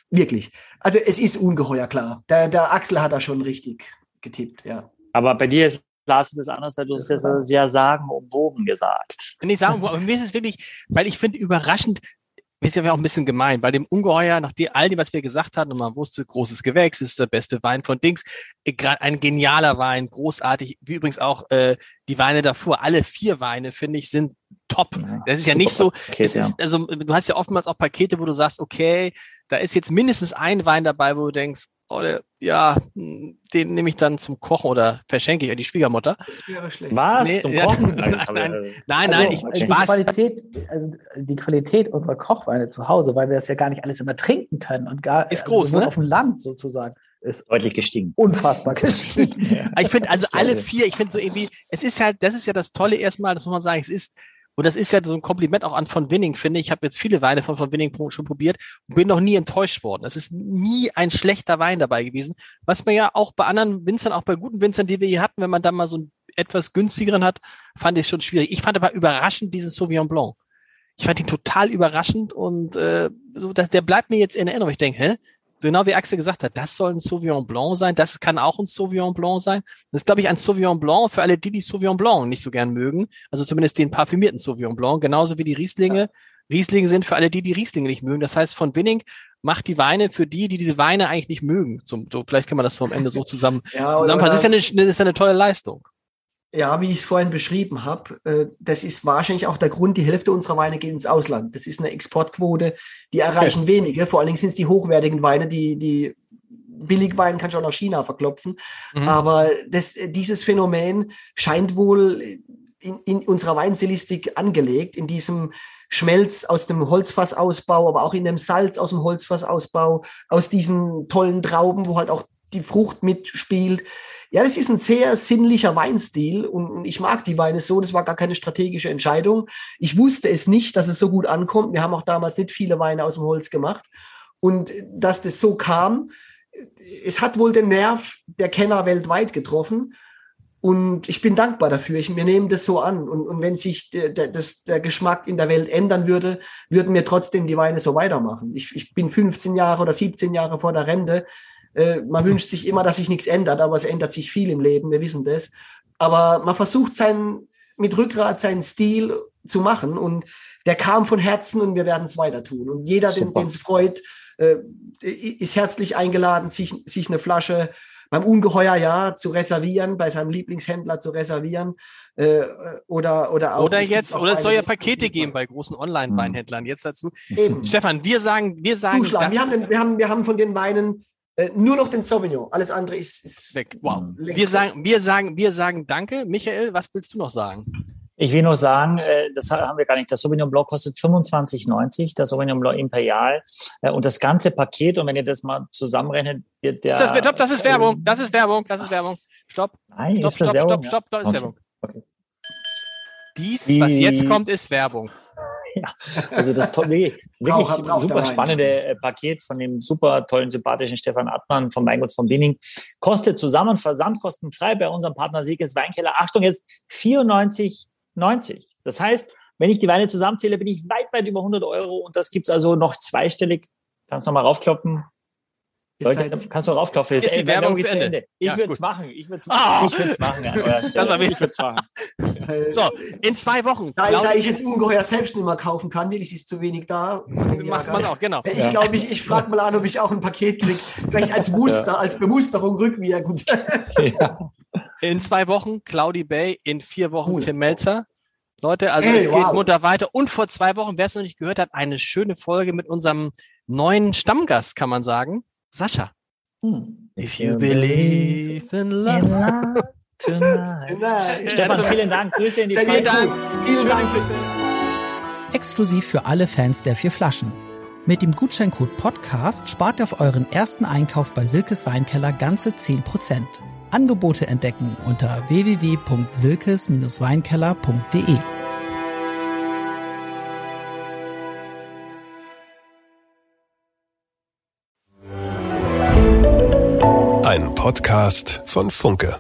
Speaker 4: Wirklich. Also es ist ungeheuer klar. Der, der Axel hat da schon richtig getippt, ja.
Speaker 5: Aber bei dir ist Lars ist es anders, weil du es ja so sehr sagenumwoben gesagt.
Speaker 3: Wenn ich sagen, aber mir ist es wirklich, weil ich finde überraschend, ist ja auch ein bisschen gemein, bei dem Ungeheuer, nach dem, all dem, was wir gesagt hatten, und man wusste, großes Gewächs ist der beste Wein von Dings, äh, ein genialer Wein, großartig, wie übrigens auch äh, die Weine davor, alle vier Weine, finde ich, sind top. Das ist ja nicht so,
Speaker 5: Paket,
Speaker 3: es
Speaker 5: ja.
Speaker 3: ist, also du hast ja oftmals auch Pakete, wo du sagst, okay, da ist jetzt mindestens ein Wein dabei, wo du denkst, oh, der, ja, den nehme ich dann zum Kochen oder verschenke ich an die Schwiegermutter.
Speaker 4: Das wäre schlecht.
Speaker 5: Was?
Speaker 3: Nee,
Speaker 5: Zum Kochen?
Speaker 3: nein,
Speaker 5: habe ich-
Speaker 3: nein. Nein,
Speaker 2: Also,
Speaker 3: nein, ich,
Speaker 2: die
Speaker 3: Spaß.
Speaker 2: Qualität, also die Qualität unserer Kochweine zu Hause, weil wir das ja gar nicht alles immer trinken können und gar
Speaker 3: Ist
Speaker 2: also
Speaker 3: groß, ne?
Speaker 2: auf dem Land sozusagen, ist
Speaker 5: Deutlich gestiegen.
Speaker 2: unfassbar gestiegen.
Speaker 3: Aber [laughs] Ich finde also alle
Speaker 5: ich.
Speaker 3: vier, ich finde so irgendwie, es ist halt, das ist ja das Tolle erstmal, das muss man sagen, es ist, und das ist ja so ein Kompliment auch an von Winning, finde ich. Ich habe jetzt viele Weine von von Winning schon probiert und bin noch nie enttäuscht worden. Es ist nie ein schlechter Wein dabei gewesen, was man ja auch bei anderen Winzern, auch bei guten Winzern, die wir hier hatten, wenn man dann mal so einen etwas günstigeren hat, fand ich schon schwierig. Ich fand aber überraschend diesen Sauvignon Blanc. Ich fand ihn total überraschend und äh, so, dass, der bleibt mir jetzt in Erinnerung. Ich denke, hä? Genau wie Axel gesagt hat, das soll ein Sauvignon Blanc sein, das kann auch ein Sauvignon Blanc sein. Das ist, glaube ich, ein Sauvignon Blanc für alle die, die Sauvignon Blanc nicht so gern mögen. Also zumindest den parfümierten Sauvignon Blanc, genauso wie die Rieslinge. Ja. Rieslinge sind für alle die, die Rieslinge nicht mögen. Das heißt, von Winning macht die Weine für die, die diese Weine eigentlich nicht mögen. Zum, so, vielleicht kann man das so am Ende so zusammen, [laughs] ja, zusammenfassen. Das ist ja eine, das ist ja eine tolle Leistung.
Speaker 4: Ja, wie ich es vorhin beschrieben habe, äh, das ist wahrscheinlich auch der Grund, die Hälfte unserer Weine geht ins Ausland. Das ist eine Exportquote, die erreichen okay. wenige. Vor allen Dingen sind es die hochwertigen Weine, die, die Billigwein kann schon nach China verklopfen. Mhm. Aber das, dieses Phänomen scheint wohl in, in unserer Weinstilistik angelegt, in diesem Schmelz aus dem Holzfassausbau, aber auch in dem Salz aus dem Holzfassausbau, aus diesen tollen Trauben, wo halt auch die Frucht mitspielt. Ja, das ist ein sehr sinnlicher Weinstil und ich mag die Weine so. Das war gar keine strategische Entscheidung. Ich wusste es nicht, dass es so gut ankommt. Wir haben auch damals nicht viele Weine aus dem Holz gemacht. Und dass das so kam, es hat wohl den Nerv der Kenner weltweit getroffen. Und ich bin dankbar dafür. Ich, wir nehmen das so an. Und, und wenn sich der, der, das, der Geschmack in der Welt ändern würde, würden wir trotzdem die Weine so weitermachen. Ich, ich bin 15 Jahre oder 17 Jahre vor der Rente. Äh, man wünscht sich immer, dass sich nichts ändert, aber es ändert sich viel im Leben, wir wissen das. Aber man versucht sein, mit Rückgrat seinen Stil zu machen und der kam von Herzen und wir werden es weiter tun. Und jeder, den es freut, äh, ist herzlich eingeladen, sich, sich eine Flasche beim Ungeheuer ja zu reservieren, bei seinem Lieblingshändler zu reservieren. Äh, oder oder auch,
Speaker 3: oder jetzt oder es soll ja Pakete geben bei großen Online-Weinhändlern jetzt dazu. Eben. Stefan, wir sagen wir sagen
Speaker 4: Zuschlagen. Wir haben, den, wir haben wir haben von den Weinen äh, nur noch den Sauvignon. Alles andere ist, ist
Speaker 3: weg. Wow. Wir sagen, wir sagen, wir sagen Danke. Michael, was willst du noch sagen?
Speaker 5: Ich will nur sagen, äh, das haben wir gar nicht. Das Sauvignon Blanc kostet 25,90, das Sauvignon Blanc Imperial. Äh, und das ganze Paket, und wenn ihr das mal zusammenrechnet, wird der.
Speaker 3: Das, stopp, das ist Werbung, das ist Werbung, das ist Werbung. Stopp.
Speaker 5: Nein,
Speaker 3: stopp,
Speaker 5: ist stopp,
Speaker 3: Werbung?
Speaker 5: stopp,
Speaker 3: stopp, stopp, das ist okay. Werbung. Okay. Dies, was jetzt kommt, ist Werbung. [laughs]
Speaker 5: Ja, also das tolle, wirklich [laughs] super spannende äh, Paket von dem super tollen, sympathischen Stefan Attmann vom Weingut von Winning. Kostet zusammen versandkostenfrei bei unserem Partner Sieges Weinkeller. Achtung jetzt, 94,90. Das heißt, wenn ich die Weine zusammenzähle, bin ich weit, weit über 100 Euro und das gibt's also noch zweistellig. Kannst du nochmal raufkloppen. Sollte, halt, kannst du raufklopfen.
Speaker 3: Ist die Werbung zu Ende. Ende.
Speaker 5: Ich ja, würde es machen. Ich würde es machen. Oh. Ich würde es machen. Ja, [laughs]
Speaker 3: ich würde es machen. So, in zwei Wochen.
Speaker 4: Da, da, ich jetzt ungeheuer selbst nicht mehr kaufen kann, will ich es zu wenig da. [laughs]
Speaker 3: Macht man auch, genau.
Speaker 4: Ich glaube, ich, ich frage mal an, ob ich auch ein Paket kriege. Vielleicht als Muster, ja. als Bemusterung rückwirkend.
Speaker 3: ja. In zwei Wochen Claudi Bay, in vier Wochen cool. Tim Melzer. Leute, also hey, es geht munter weiter. Und vor zwei Wochen, wer es noch nicht gehört hat, eine schöne Folge mit unserem neuen Stammgast, kann man sagen. Sascha.
Speaker 5: Hm. If you believe in love. In love tonight. [laughs] Stefan, vielen Dank. Grüße in die Vielen Dank.
Speaker 1: Vielen Dank. Exklusiv für alle Fans der vier Flaschen. Mit dem Gutscheincode Podcast spart ihr auf euren ersten Einkauf bei Silkes Weinkeller ganze 10%. Angebote entdecken unter www.silkes-weinkeller.de.
Speaker 6: Podcast von Funke.